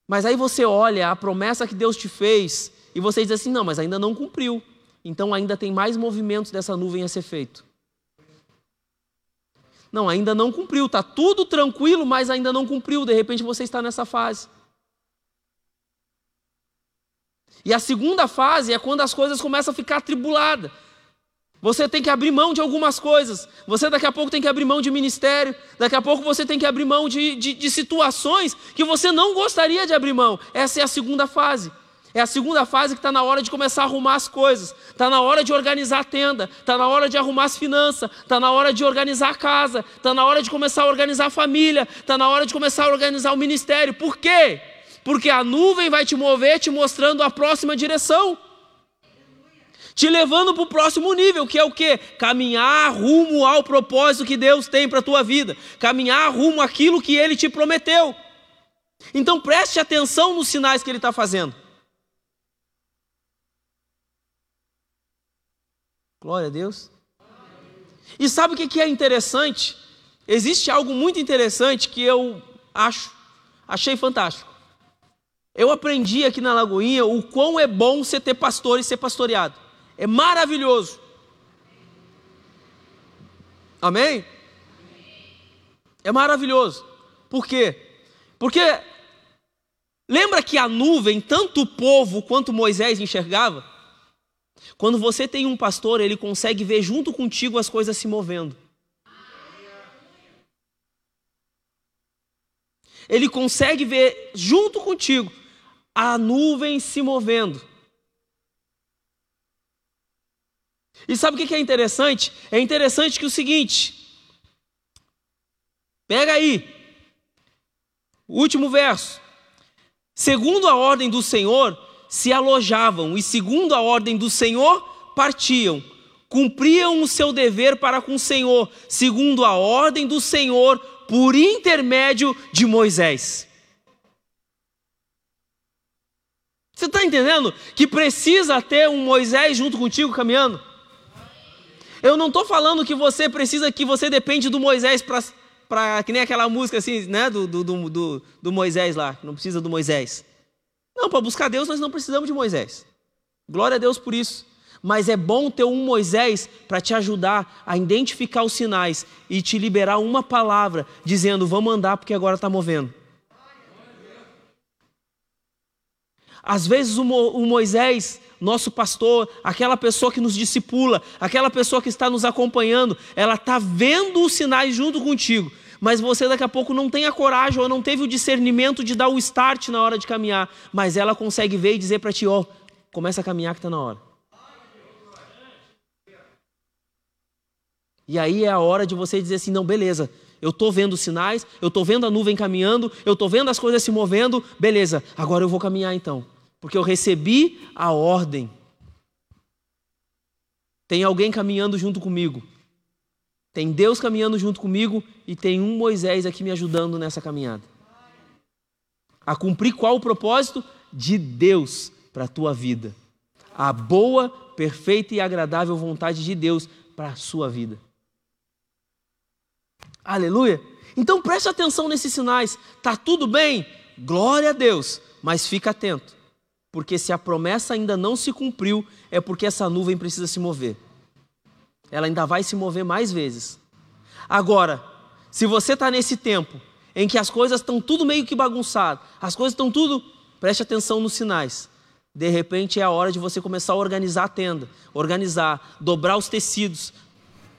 Mas aí você olha a promessa que Deus te fez e você diz assim: não, mas ainda não cumpriu. Então ainda tem mais movimentos dessa nuvem a ser feito. Não, ainda não cumpriu, está tudo tranquilo, mas ainda não cumpriu. De repente você está nessa fase. E a segunda fase é quando as coisas começam a ficar atribuladas. Você tem que abrir mão de algumas coisas. Você daqui a pouco tem que abrir mão de ministério. Daqui a pouco você tem que abrir mão de, de, de situações que você não gostaria de abrir mão. Essa é a segunda fase. É a segunda fase que está na hora de começar a arrumar as coisas. Está na hora de organizar a tenda. Está na hora de arrumar as finanças. Está na hora de organizar a casa. Está na hora de começar a organizar a família. Está na hora de começar a organizar o ministério. Por quê? Porque a nuvem vai te mover, te mostrando a próxima direção. Te levando para o próximo nível, que é o quê? Caminhar rumo ao propósito que Deus tem para a tua vida. Caminhar rumo àquilo que Ele te prometeu. Então preste atenção nos sinais que Ele está fazendo. Glória a Deus. E sabe o que é interessante? Existe algo muito interessante que eu acho, Achei fantástico. Eu aprendi aqui na Lagoinha o quão é bom você ter pastor e ser pastoreado. É maravilhoso. Amém? É maravilhoso. Por quê? Porque lembra que a nuvem, tanto o povo quanto Moisés enxergava? Quando você tem um pastor, ele consegue ver junto contigo as coisas se movendo. Ele consegue ver junto contigo a nuvem se movendo. E sabe o que é interessante? É interessante que o seguinte, pega aí, último verso. Segundo a ordem do Senhor, se alojavam, e segundo a ordem do Senhor, partiam. Cumpriam o seu dever para com o Senhor, segundo a ordem do Senhor, por intermédio de Moisés. Você está entendendo que precisa ter um Moisés junto contigo caminhando? Eu não estou falando que você precisa, que você depende do Moisés para. Que nem aquela música assim, né? Do, do, do, do Moisés lá, não precisa do Moisés. Não, para buscar Deus nós não precisamos de Moisés. Glória a Deus por isso. Mas é bom ter um Moisés para te ajudar a identificar os sinais e te liberar uma palavra dizendo: vamos andar porque agora está movendo. Às vezes o, Mo, o Moisés, nosso pastor, aquela pessoa que nos discipula, aquela pessoa que está nos acompanhando, ela está vendo os sinais junto contigo, mas você daqui a pouco não tem a coragem ou não teve o discernimento de dar o start na hora de caminhar, mas ela consegue ver e dizer para ti: ó, oh, começa a caminhar que está na hora. E aí é a hora de você dizer assim: não, beleza, eu estou vendo sinais, eu estou vendo a nuvem caminhando, eu estou vendo as coisas se movendo, beleza, agora eu vou caminhar então porque eu recebi a ordem. Tem alguém caminhando junto comigo. Tem Deus caminhando junto comigo e tem um Moisés aqui me ajudando nessa caminhada. A cumprir qual o propósito? De Deus para a tua vida. A boa, perfeita e agradável vontade de Deus para a sua vida. Aleluia! Então preste atenção nesses sinais. Tá tudo bem? Glória a Deus, mas fica atento porque se a promessa ainda não se cumpriu, é porque essa nuvem precisa se mover. Ela ainda vai se mover mais vezes. Agora, se você está nesse tempo em que as coisas estão tudo meio que bagunçado, as coisas estão tudo, preste atenção nos sinais. De repente é a hora de você começar a organizar a tenda, organizar, dobrar os tecidos,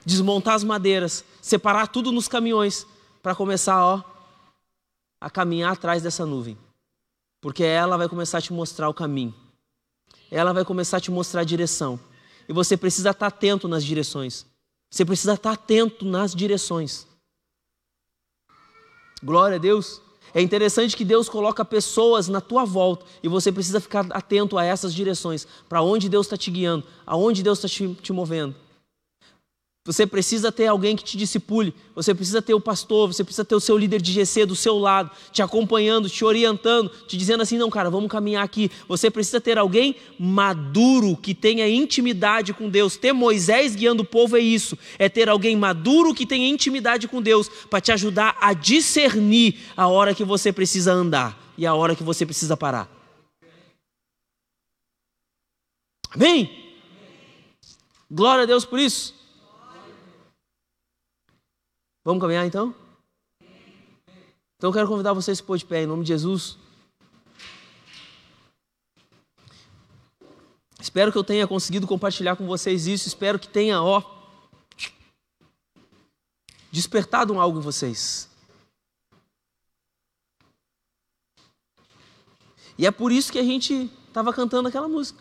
desmontar as madeiras, separar tudo nos caminhões para começar, ó, a caminhar atrás dessa nuvem. Porque ela vai começar a te mostrar o caminho. Ela vai começar a te mostrar a direção. E você precisa estar atento nas direções. Você precisa estar atento nas direções. Glória a Deus. É interessante que Deus coloca pessoas na tua volta e você precisa ficar atento a essas direções, para onde Deus está te guiando, aonde Deus está te, te movendo. Você precisa ter alguém que te discipule, você precisa ter o pastor, você precisa ter o seu líder de GC do seu lado, te acompanhando, te orientando, te dizendo assim: não, cara, vamos caminhar aqui. Você precisa ter alguém maduro, que tenha intimidade com Deus. Ter Moisés guiando o povo é isso, é ter alguém maduro que tenha intimidade com Deus, para te ajudar a discernir a hora que você precisa andar e a hora que você precisa parar. Amém? Glória a Deus por isso. Vamos caminhar então? Então eu quero convidar vocês a se pôr de pé em nome de Jesus. Espero que eu tenha conseguido compartilhar com vocês isso. Espero que tenha, ó, despertado algo em vocês. E é por isso que a gente estava cantando aquela música.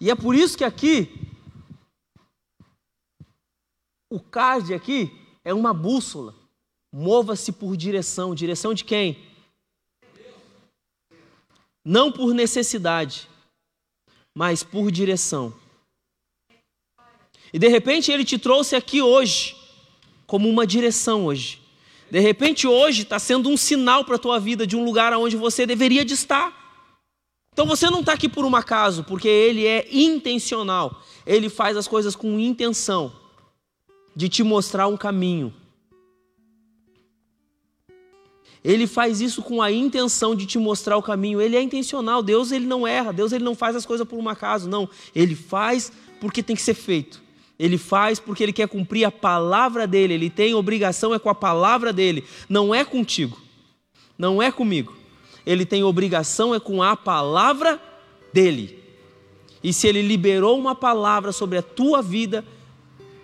E é por isso que aqui o card aqui é uma bússola. Mova-se por direção. Direção de quem? Não por necessidade, mas por direção. E de repente ele te trouxe aqui hoje, como uma direção hoje. De repente hoje está sendo um sinal para a tua vida de um lugar onde você deveria de estar. Então você não está aqui por um acaso, porque ele é intencional. Ele faz as coisas com intenção de te mostrar um caminho. Ele faz isso com a intenção de te mostrar o caminho. Ele é intencional. Deus ele não erra. Deus ele não faz as coisas por um acaso. Não. Ele faz porque tem que ser feito. Ele faz porque ele quer cumprir a palavra dele. Ele tem obrigação é com a palavra dele. Não é contigo. Não é comigo. Ele tem obrigação é com a palavra dele. E se ele liberou uma palavra sobre a tua vida,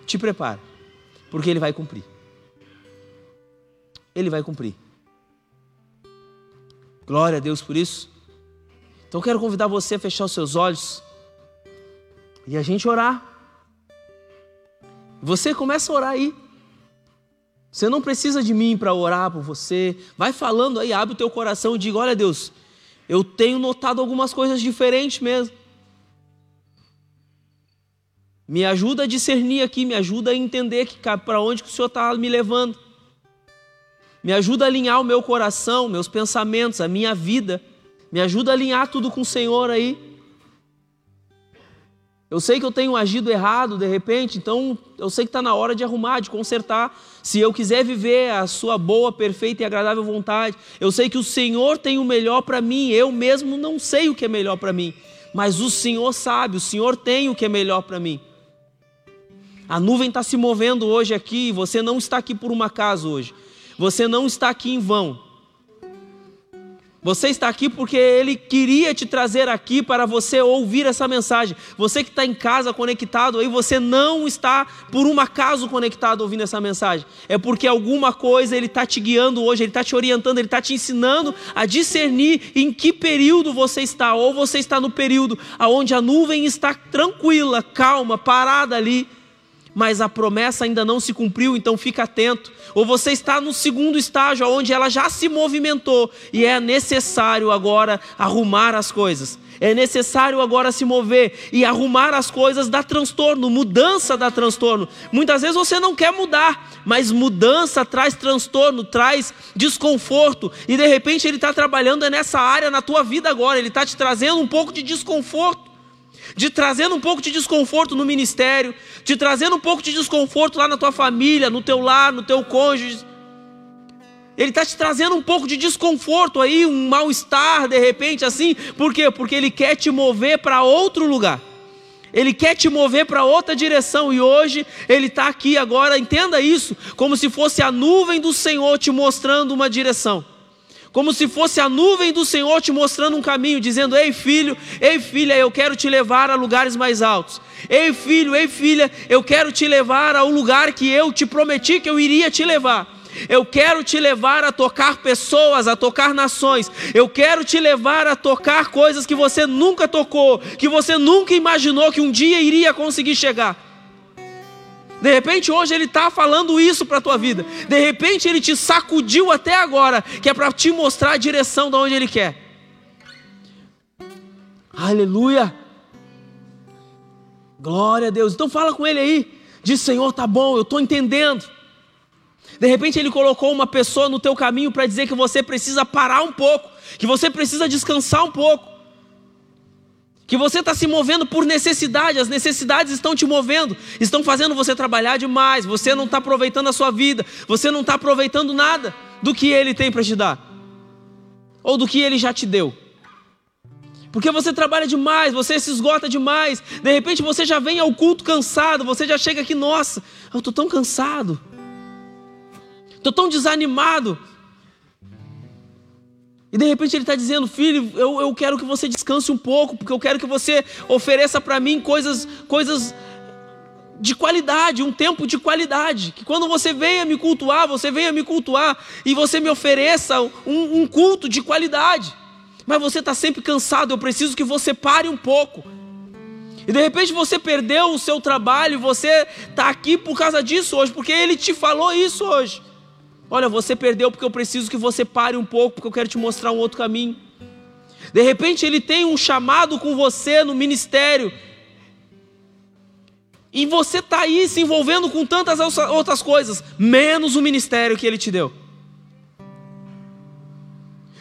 te prepara, porque ele vai cumprir. Ele vai cumprir. Glória a Deus por isso. Então quero convidar você a fechar os seus olhos e a gente orar. Você começa a orar aí. Você não precisa de mim para orar por você. Vai falando aí, abre o teu coração e diga: Olha, Deus, eu tenho notado algumas coisas diferentes mesmo. Me ajuda a discernir aqui, me ajuda a entender para onde que o Senhor está me levando. Me ajuda a alinhar o meu coração, meus pensamentos, a minha vida. Me ajuda a alinhar tudo com o Senhor aí. Eu sei que eu tenho agido errado de repente, então eu sei que está na hora de arrumar, de consertar. Se eu quiser viver a Sua boa, perfeita e agradável vontade, eu sei que o Senhor tem o melhor para mim. Eu mesmo não sei o que é melhor para mim, mas o Senhor sabe, o Senhor tem o que é melhor para mim. A nuvem está se movendo hoje aqui, você não está aqui por um acaso hoje. Você não está aqui em vão. Você está aqui porque Ele queria te trazer aqui para você ouvir essa mensagem. Você que está em casa conectado aí, você não está por um acaso conectado ouvindo essa mensagem. É porque alguma coisa Ele está te guiando hoje, Ele está te orientando, Ele está te ensinando a discernir em que período você está. Ou você está no período onde a nuvem está tranquila, calma, parada ali mas a promessa ainda não se cumpriu, então fica atento. Ou você está no segundo estágio, onde ela já se movimentou e é necessário agora arrumar as coisas. É necessário agora se mover e arrumar as coisas dá transtorno, mudança dá transtorno. Muitas vezes você não quer mudar, mas mudança traz transtorno, traz desconforto, e de repente ele está trabalhando nessa área na tua vida agora, ele está te trazendo um pouco de desconforto de trazendo um pouco de desconforto no ministério, de trazendo um pouco de desconforto lá na tua família, no teu lar, no teu cônjuge. Ele está te trazendo um pouco de desconforto aí, um mal-estar de repente assim. Por quê? Porque ele quer te mover para outro lugar. Ele quer te mover para outra direção e hoje ele está aqui agora. Entenda isso, como se fosse a nuvem do Senhor te mostrando uma direção como se fosse a nuvem do Senhor te mostrando um caminho, dizendo: Ei filho, ei filha, eu quero te levar a lugares mais altos. Ei filho, ei filha, eu quero te levar ao lugar que eu te prometi que eu iria te levar. Eu quero te levar a tocar pessoas, a tocar nações. Eu quero te levar a tocar coisas que você nunca tocou, que você nunca imaginou que um dia iria conseguir chegar. De repente hoje ele está falando isso para a tua vida. De repente ele te sacudiu até agora, que é para te mostrar a direção de onde ele quer. Aleluia. Glória a Deus. Então fala com ele aí. Diz, Senhor, tá bom, eu estou entendendo. De repente ele colocou uma pessoa no teu caminho para dizer que você precisa parar um pouco, que você precisa descansar um pouco que você está se movendo por necessidade, as necessidades estão te movendo, estão fazendo você trabalhar demais, você não está aproveitando a sua vida, você não está aproveitando nada do que Ele tem para te dar, ou do que Ele já te deu. Porque você trabalha demais, você se esgota demais, de repente você já vem ao culto cansado, você já chega aqui, nossa, eu estou tão cansado, estou tão desanimado, e de repente ele está dizendo, filho, eu, eu quero que você descanse um pouco, porque eu quero que você ofereça para mim coisas, coisas de qualidade, um tempo de qualidade. Que quando você venha me cultuar, você venha me cultuar e você me ofereça um, um culto de qualidade. Mas você está sempre cansado, eu preciso que você pare um pouco. E de repente você perdeu o seu trabalho, você está aqui por causa disso hoje, porque ele te falou isso hoje. Olha, você perdeu porque eu preciso que você pare um pouco, porque eu quero te mostrar um outro caminho. De repente ele tem um chamado com você no ministério. E você está aí se envolvendo com tantas outras coisas, menos o ministério que ele te deu.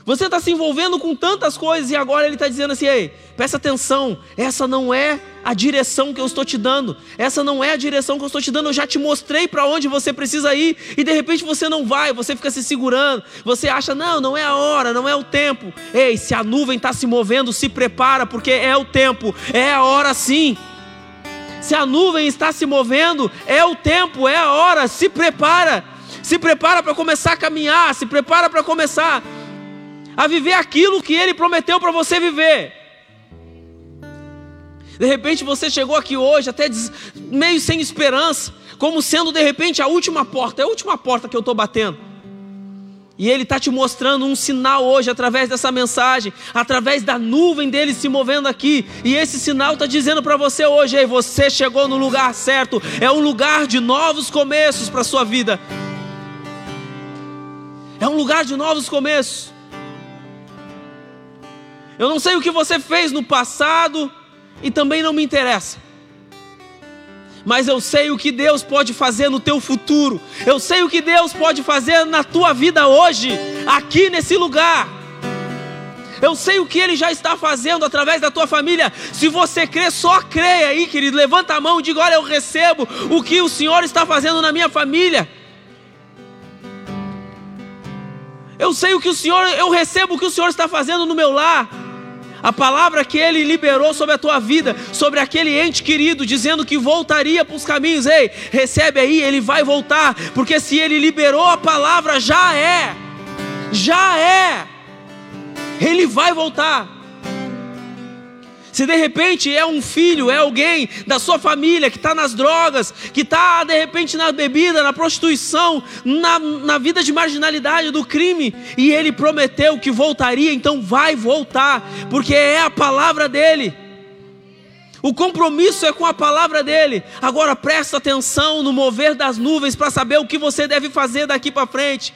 Você está se envolvendo com tantas coisas e agora ele está dizendo assim: ei, presta atenção, essa não é a direção que eu estou te dando, essa não é a direção que eu estou te dando, eu já te mostrei para onde você precisa ir e de repente você não vai, você fica se segurando, você acha, não, não é a hora, não é o tempo. Ei, se a nuvem está se movendo, se prepara, porque é o tempo, é a hora sim. Se a nuvem está se movendo, é o tempo, é a hora, se prepara. Se prepara para começar a caminhar, se prepara para começar a viver aquilo que Ele prometeu para você viver. De repente você chegou aqui hoje, até meio sem esperança, como sendo de repente a última porta, é a última porta que eu estou batendo. E Ele está te mostrando um sinal hoje através dessa mensagem, através da nuvem dele se movendo aqui. E esse sinal está dizendo para você hoje: Ei, você chegou no lugar certo, é um lugar de novos começos para a sua vida. É um lugar de novos começos. Eu não sei o que você fez no passado e também não me interessa. Mas eu sei o que Deus pode fazer no teu futuro. Eu sei o que Deus pode fazer na tua vida hoje, aqui nesse lugar. Eu sei o que Ele já está fazendo através da tua família. Se você crê, só creia aí, querido. Levanta a mão e diga: Olha, eu recebo o que o Senhor está fazendo na minha família. Eu sei o que o Senhor, eu recebo o que o Senhor está fazendo no meu lar. A palavra que ele liberou sobre a tua vida, sobre aquele ente querido, dizendo que voltaria para os caminhos. Ei, recebe aí, ele vai voltar, porque se ele liberou a palavra, já é, já é, ele vai voltar. Se de repente é um filho, é alguém da sua família que está nas drogas, que está de repente na bebida, na prostituição, na, na vida de marginalidade, do crime, e ele prometeu que voltaria, então vai voltar, porque é a palavra dele. O compromisso é com a palavra dele. Agora presta atenção no mover das nuvens para saber o que você deve fazer daqui para frente.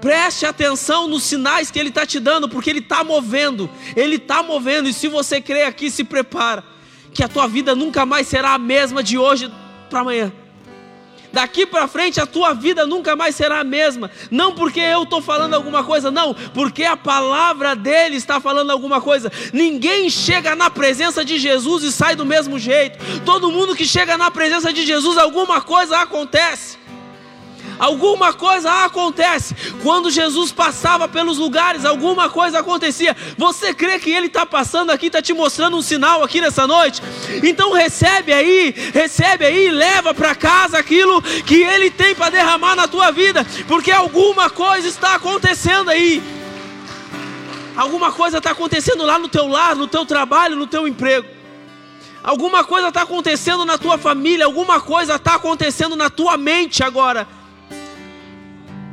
Preste atenção nos sinais que Ele está te dando, porque Ele está movendo, Ele está movendo, e se você crê aqui, se prepara, que a tua vida nunca mais será a mesma de hoje para amanhã. Daqui para frente a tua vida nunca mais será a mesma. Não porque eu estou falando alguma coisa, não, porque a palavra dele está falando alguma coisa. Ninguém chega na presença de Jesus e sai do mesmo jeito. Todo mundo que chega na presença de Jesus, alguma coisa acontece alguma coisa acontece. Quando Jesus passava pelos lugares, alguma coisa acontecia. Você crê que Ele está passando aqui, está te mostrando um sinal aqui nessa noite? Então recebe aí, recebe aí, leva para casa aquilo que Ele tem para derramar na tua vida, porque alguma coisa está acontecendo aí. Alguma coisa está acontecendo lá no teu lar, no teu trabalho, no teu emprego. Alguma coisa está acontecendo na tua família, alguma coisa está acontecendo na tua mente agora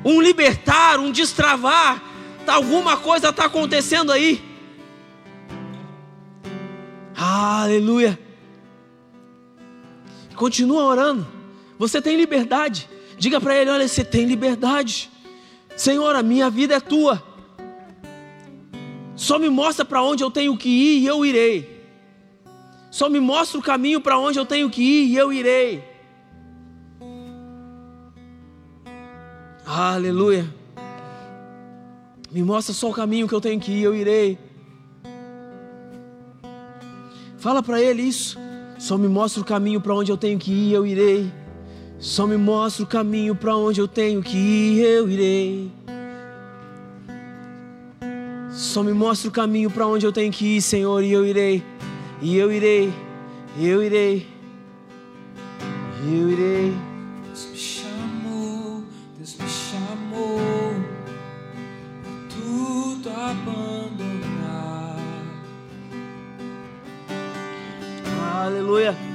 um libertar, um destravar. Tá, alguma coisa está acontecendo aí. Aleluia. Continua orando. Você tem liberdade. Diga para ele: olha, você tem liberdade. Senhor, a minha vida é tua. Só me mostra para onde eu tenho que ir e eu irei. Só me mostra o caminho para onde eu tenho que ir e eu irei. Aleluia. Me mostra só o caminho que eu tenho que ir, eu irei. Fala para ele isso. Só me mostra o caminho para onde eu tenho que ir, eu irei. Só me mostra o caminho para onde eu tenho que ir, eu irei. Só me mostra o caminho para onde eu tenho que ir, Senhor, e eu irei. E eu irei. Eu irei. Eu irei. Aleluia.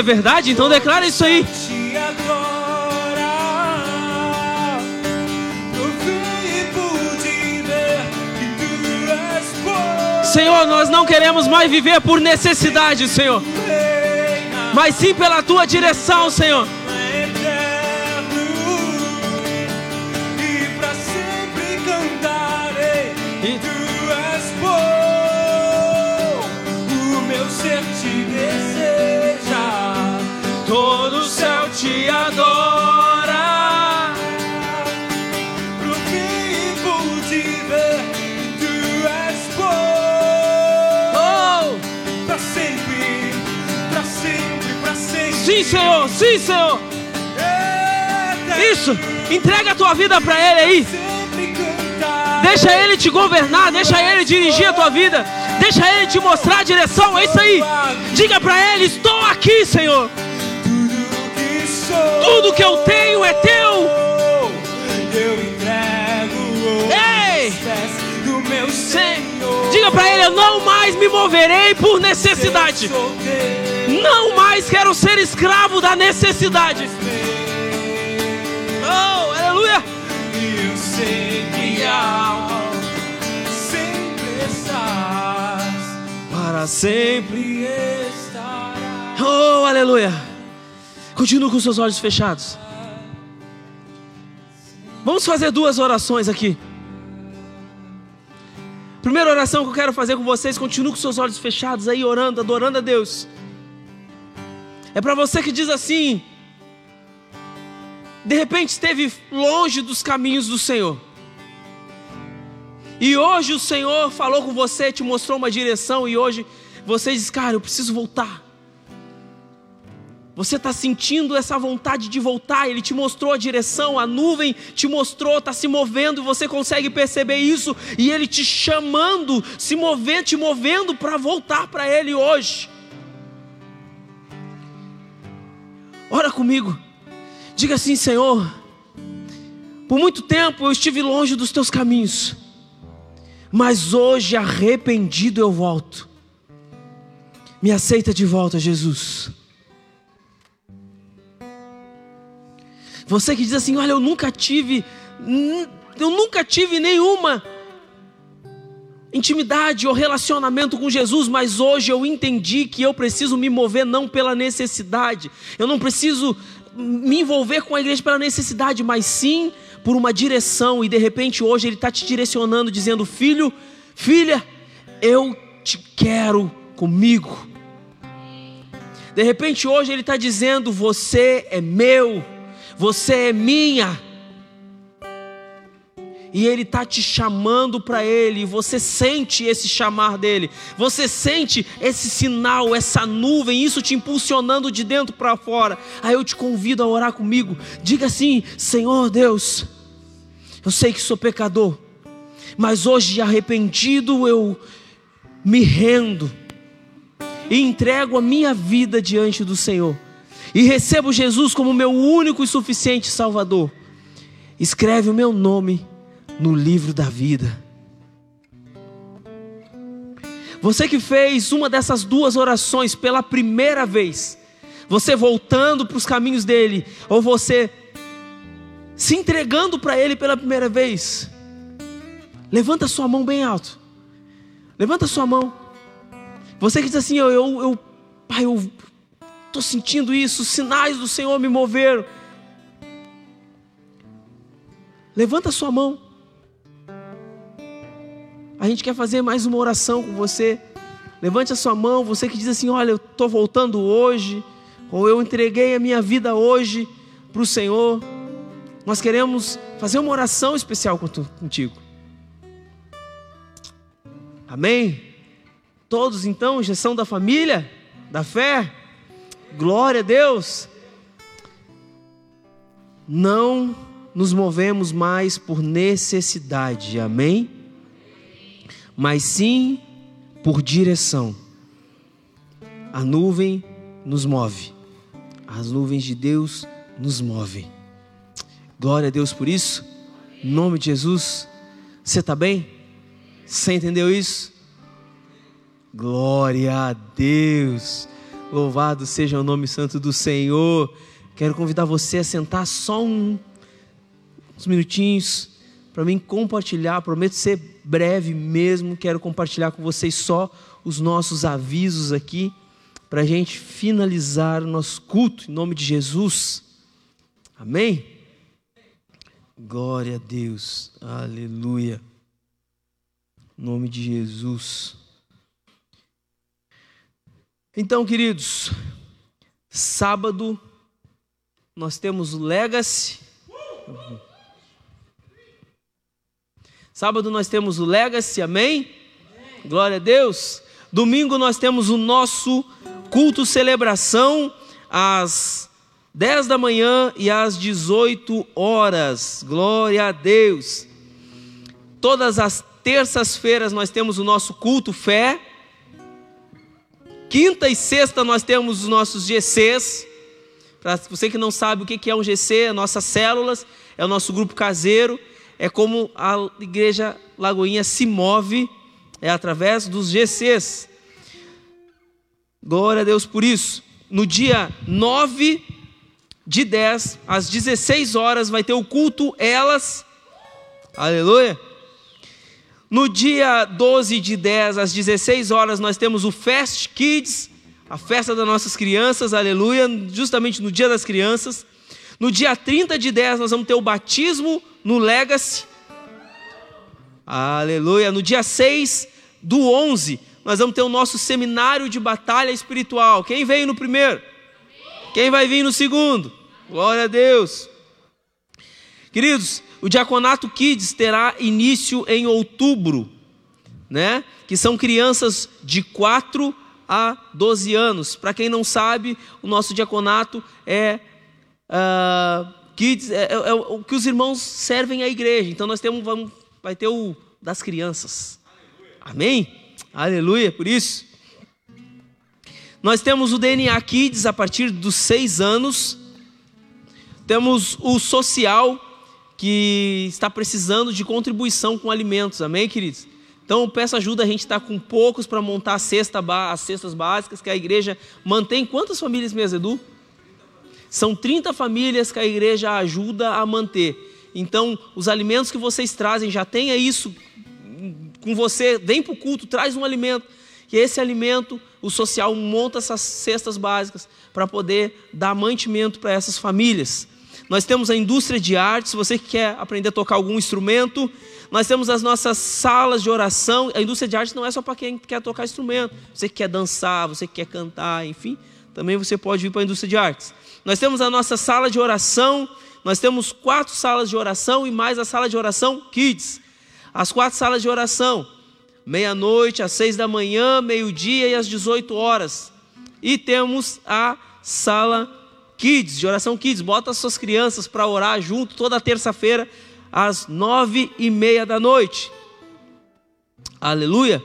É
verdade? Então declara isso aí. Senhor, nós não queremos mais viver por necessidade, Senhor, mas sim pela tua direção, Senhor. Sim, Senhor, sim, Senhor. Isso, entrega a tua vida para Ele aí. Deixa Ele te governar, deixa Ele dirigir a tua vida, deixa Ele te mostrar a direção. É isso aí. Diga para Ele: Estou aqui, Senhor.
Tudo que
eu tenho é teu.
Eu entrego
Ei!
do meu. Senhor.
Diga para Ele: Eu não mais me moverei por necessidade. Não mais quero ser escravo da necessidade. Oh, aleluia.
Eu sei que ao sempre estás,
Para sempre.
estarás.
Oh, aleluia. Continue com seus olhos fechados. Vamos fazer duas orações aqui. Primeira oração que eu quero fazer com vocês, continue com seus olhos fechados aí, orando, adorando a Deus. É para você que diz assim: de repente esteve longe dos caminhos do Senhor. E hoje o Senhor falou com você, te mostrou uma direção, e hoje você diz, cara, eu preciso voltar. Você está sentindo essa vontade de voltar, Ele te mostrou a direção, a nuvem te mostrou, está se movendo, você consegue perceber isso, e Ele te chamando, se movendo, te movendo para voltar para Ele hoje. Ora comigo, diga assim, Senhor, por muito tempo eu estive longe dos teus caminhos, mas hoje arrependido eu volto. Me aceita de volta, Jesus. Você que diz assim: Olha, eu nunca tive, eu nunca tive nenhuma intimidade ou relacionamento com Jesus, mas hoje eu entendi que eu preciso me mover não pela necessidade, eu não preciso me envolver com a igreja pela necessidade, mas sim por uma direção, e de repente hoje Ele está te direcionando, dizendo: Filho, filha, eu te quero comigo. De repente hoje Ele está dizendo: Você é meu você é minha. E Ele está te chamando para Ele, você sente esse chamar dele, você sente esse sinal, essa nuvem, isso te impulsionando de dentro para fora. Aí eu te convido a orar comigo. Diga assim: Senhor Deus, eu sei que sou pecador, mas hoje arrependido eu me rendo e entrego a minha vida diante do Senhor e recebo Jesus como meu único e suficiente Salvador, escreve o meu nome no livro da vida. Você que fez uma dessas duas orações pela primeira vez, você voltando para os caminhos dele, ou você se entregando para ele pela primeira vez, levanta sua mão bem alto. Levanta sua mão. Você que diz assim, eu, eu, eu pai, eu estou sentindo isso, os sinais do Senhor me moveram. Levanta sua mão. A gente quer fazer mais uma oração com você. Levante a sua mão, você que diz assim: Olha, eu estou voltando hoje, ou eu entreguei a minha vida hoje para o Senhor. Nós queremos fazer uma oração especial contigo. Amém? Todos então, gestão da família, da fé. Glória a Deus. Não nos movemos mais por necessidade, amém? Mas sim por direção. A nuvem nos move, as nuvens de Deus nos movem. Glória a Deus por isso, em nome de Jesus. Você está bem? Você entendeu isso? Glória a Deus. Louvado seja o nome santo do Senhor. Quero convidar você a sentar só um, uns minutinhos para mim compartilhar. Prometo ser breve mesmo. Quero compartilhar com vocês só os nossos avisos aqui para a gente finalizar o nosso culto em nome de Jesus. Amém? Glória a Deus. Aleluia. Em nome de Jesus. Então, queridos, sábado nós temos o Legacy. Sábado nós temos o Legacy, amém? Glória a Deus. Domingo nós temos o nosso culto celebração às 10 da manhã e às 18 horas. Glória a Deus. Todas as terças-feiras nós temos o nosso culto fé. Quinta e sexta nós temos os nossos GCs. Para você que não sabe o que é um GC, é nossas células, é o nosso grupo caseiro, é como a igreja Lagoinha se move, é através dos GCs. Glória a Deus por isso. No dia 9 de 10, às 16 horas, vai ter o culto Elas. Aleluia. No dia 12 de 10 às 16 horas, nós temos o Fest Kids, a festa das nossas crianças, aleluia, justamente no dia das crianças. No dia 30 de 10, nós vamos ter o batismo no Legacy, aleluia. No dia 6 do 11, nós vamos ter o nosso seminário de batalha espiritual. Quem veio no primeiro? Quem vai vir no segundo? Glória a Deus. Queridos, o Diaconato Kids terá início em outubro, né? Que são crianças de 4 a 12 anos. Para quem não sabe, o nosso diaconato é, uh, kids, é, é, é, o que os irmãos servem à igreja. Então nós temos, vamos, vai ter o das crianças. Amém? Aleluia, por isso. Nós temos o DNA Kids a partir dos seis anos. Temos o social que está precisando de contribuição com alimentos, amém, queridos? Então peço ajuda, a gente está com poucos para montar a cesta, as cestas básicas que a igreja mantém. Quantas famílias mesmo, Edu? São 30 famílias que a igreja ajuda a manter. Então, os alimentos que vocês trazem, já tenha isso com você, vem para o culto, traz um alimento. E esse alimento, o social monta essas cestas básicas para poder dar mantimento para essas famílias. Nós temos a indústria de arte, se você quer aprender a tocar algum instrumento. Nós temos as nossas salas de oração. A indústria de arte não é só para quem quer tocar instrumento. Você que quer dançar, você que quer cantar, enfim, também você pode vir para a indústria de artes. Nós temos a nossa sala de oração. Nós temos quatro salas de oração e mais a sala de oração Kids. As quatro salas de oração, meia-noite, às seis da manhã, meio-dia e às 18 horas. E temos a sala Kids, de oração Kids, bota as suas crianças para orar junto toda terça-feira, às nove e meia da noite. Aleluia.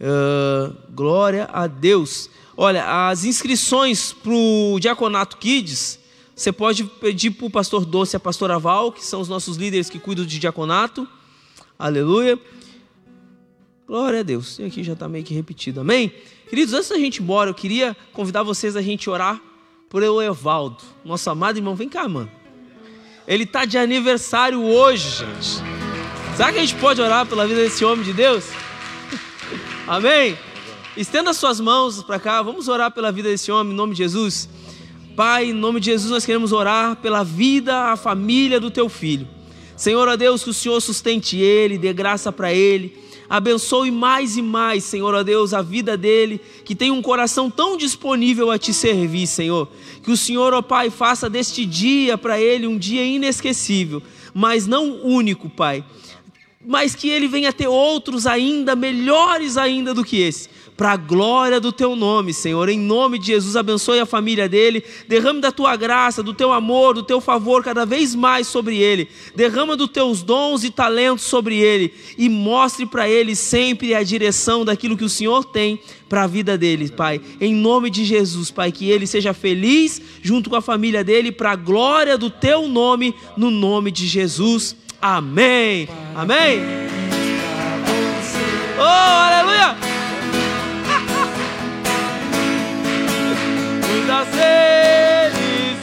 Uh, glória a Deus. Olha, as inscrições para o Diaconato Kids, você pode pedir para o pastor Doce e a pastora Val, que são os nossos líderes que cuidam de diaconato. Aleluia. Glória a Deus. E aqui já está meio que repetido. Amém? Queridos, antes da gente ir embora, eu queria convidar vocês a gente orar por Evaldo, nosso amado irmão. Vem cá, mano. Ele está de aniversário hoje, gente. Será que a gente pode orar pela vida desse homem de Deus? Amém? Estenda suas mãos para cá. Vamos orar pela vida desse homem, em nome de Jesus. Pai, em nome de Jesus, nós queremos orar pela vida, a família do teu filho. Senhor, ó Deus, que o Senhor sustente ele, dê graça para ele. Abençoe mais e mais, Senhor, ó Deus, a vida dele, que tem um coração tão disponível a te servir, Senhor. Que o Senhor, ó Pai, faça deste dia para ele um dia inesquecível, mas não único, Pai. Mas que ele venha ter outros ainda melhores ainda do que esse para a glória do teu nome, Senhor. Em nome de Jesus, abençoe a família dele, derrame da tua graça, do teu amor, do teu favor cada vez mais sobre ele. Derrama dos teus dons e talentos sobre ele e mostre para ele sempre a direção daquilo que o Senhor tem para a vida dele, Pai. Em nome de Jesus, Pai, que ele seja feliz junto com a família dele para a glória do teu nome, no nome de Jesus. Amém. Amém. Oh, aleluia! Muita felicidade.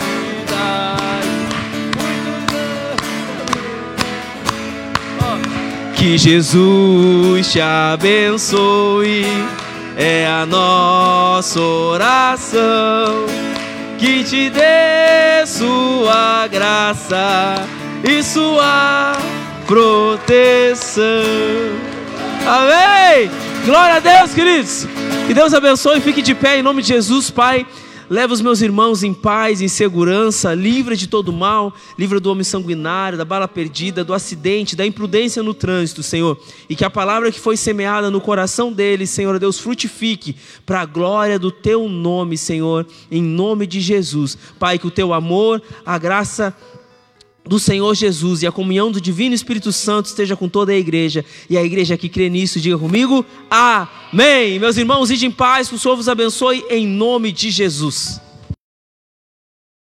Muito... Que Jesus te abençoe, é a nossa oração. Que te dê sua graça e sua proteção. Amém! Glória a Deus, queridos. Que Deus abençoe. Fique de pé em nome de Jesus, Pai. Leva os meus irmãos em paz, em segurança, livra de todo mal, livra do homem sanguinário, da bala perdida, do acidente, da imprudência no trânsito, Senhor. E que a palavra que foi semeada no coração deles, Senhor Deus, frutifique para a glória do teu nome, Senhor, em nome de Jesus. Pai, que o teu amor, a graça do Senhor Jesus e a comunhão do Divino Espírito Santo esteja com toda a igreja. E a igreja que crê nisso, diga comigo: Amém. Meus irmãos, ide em paz, que o Senhor vos abençoe em nome de Jesus.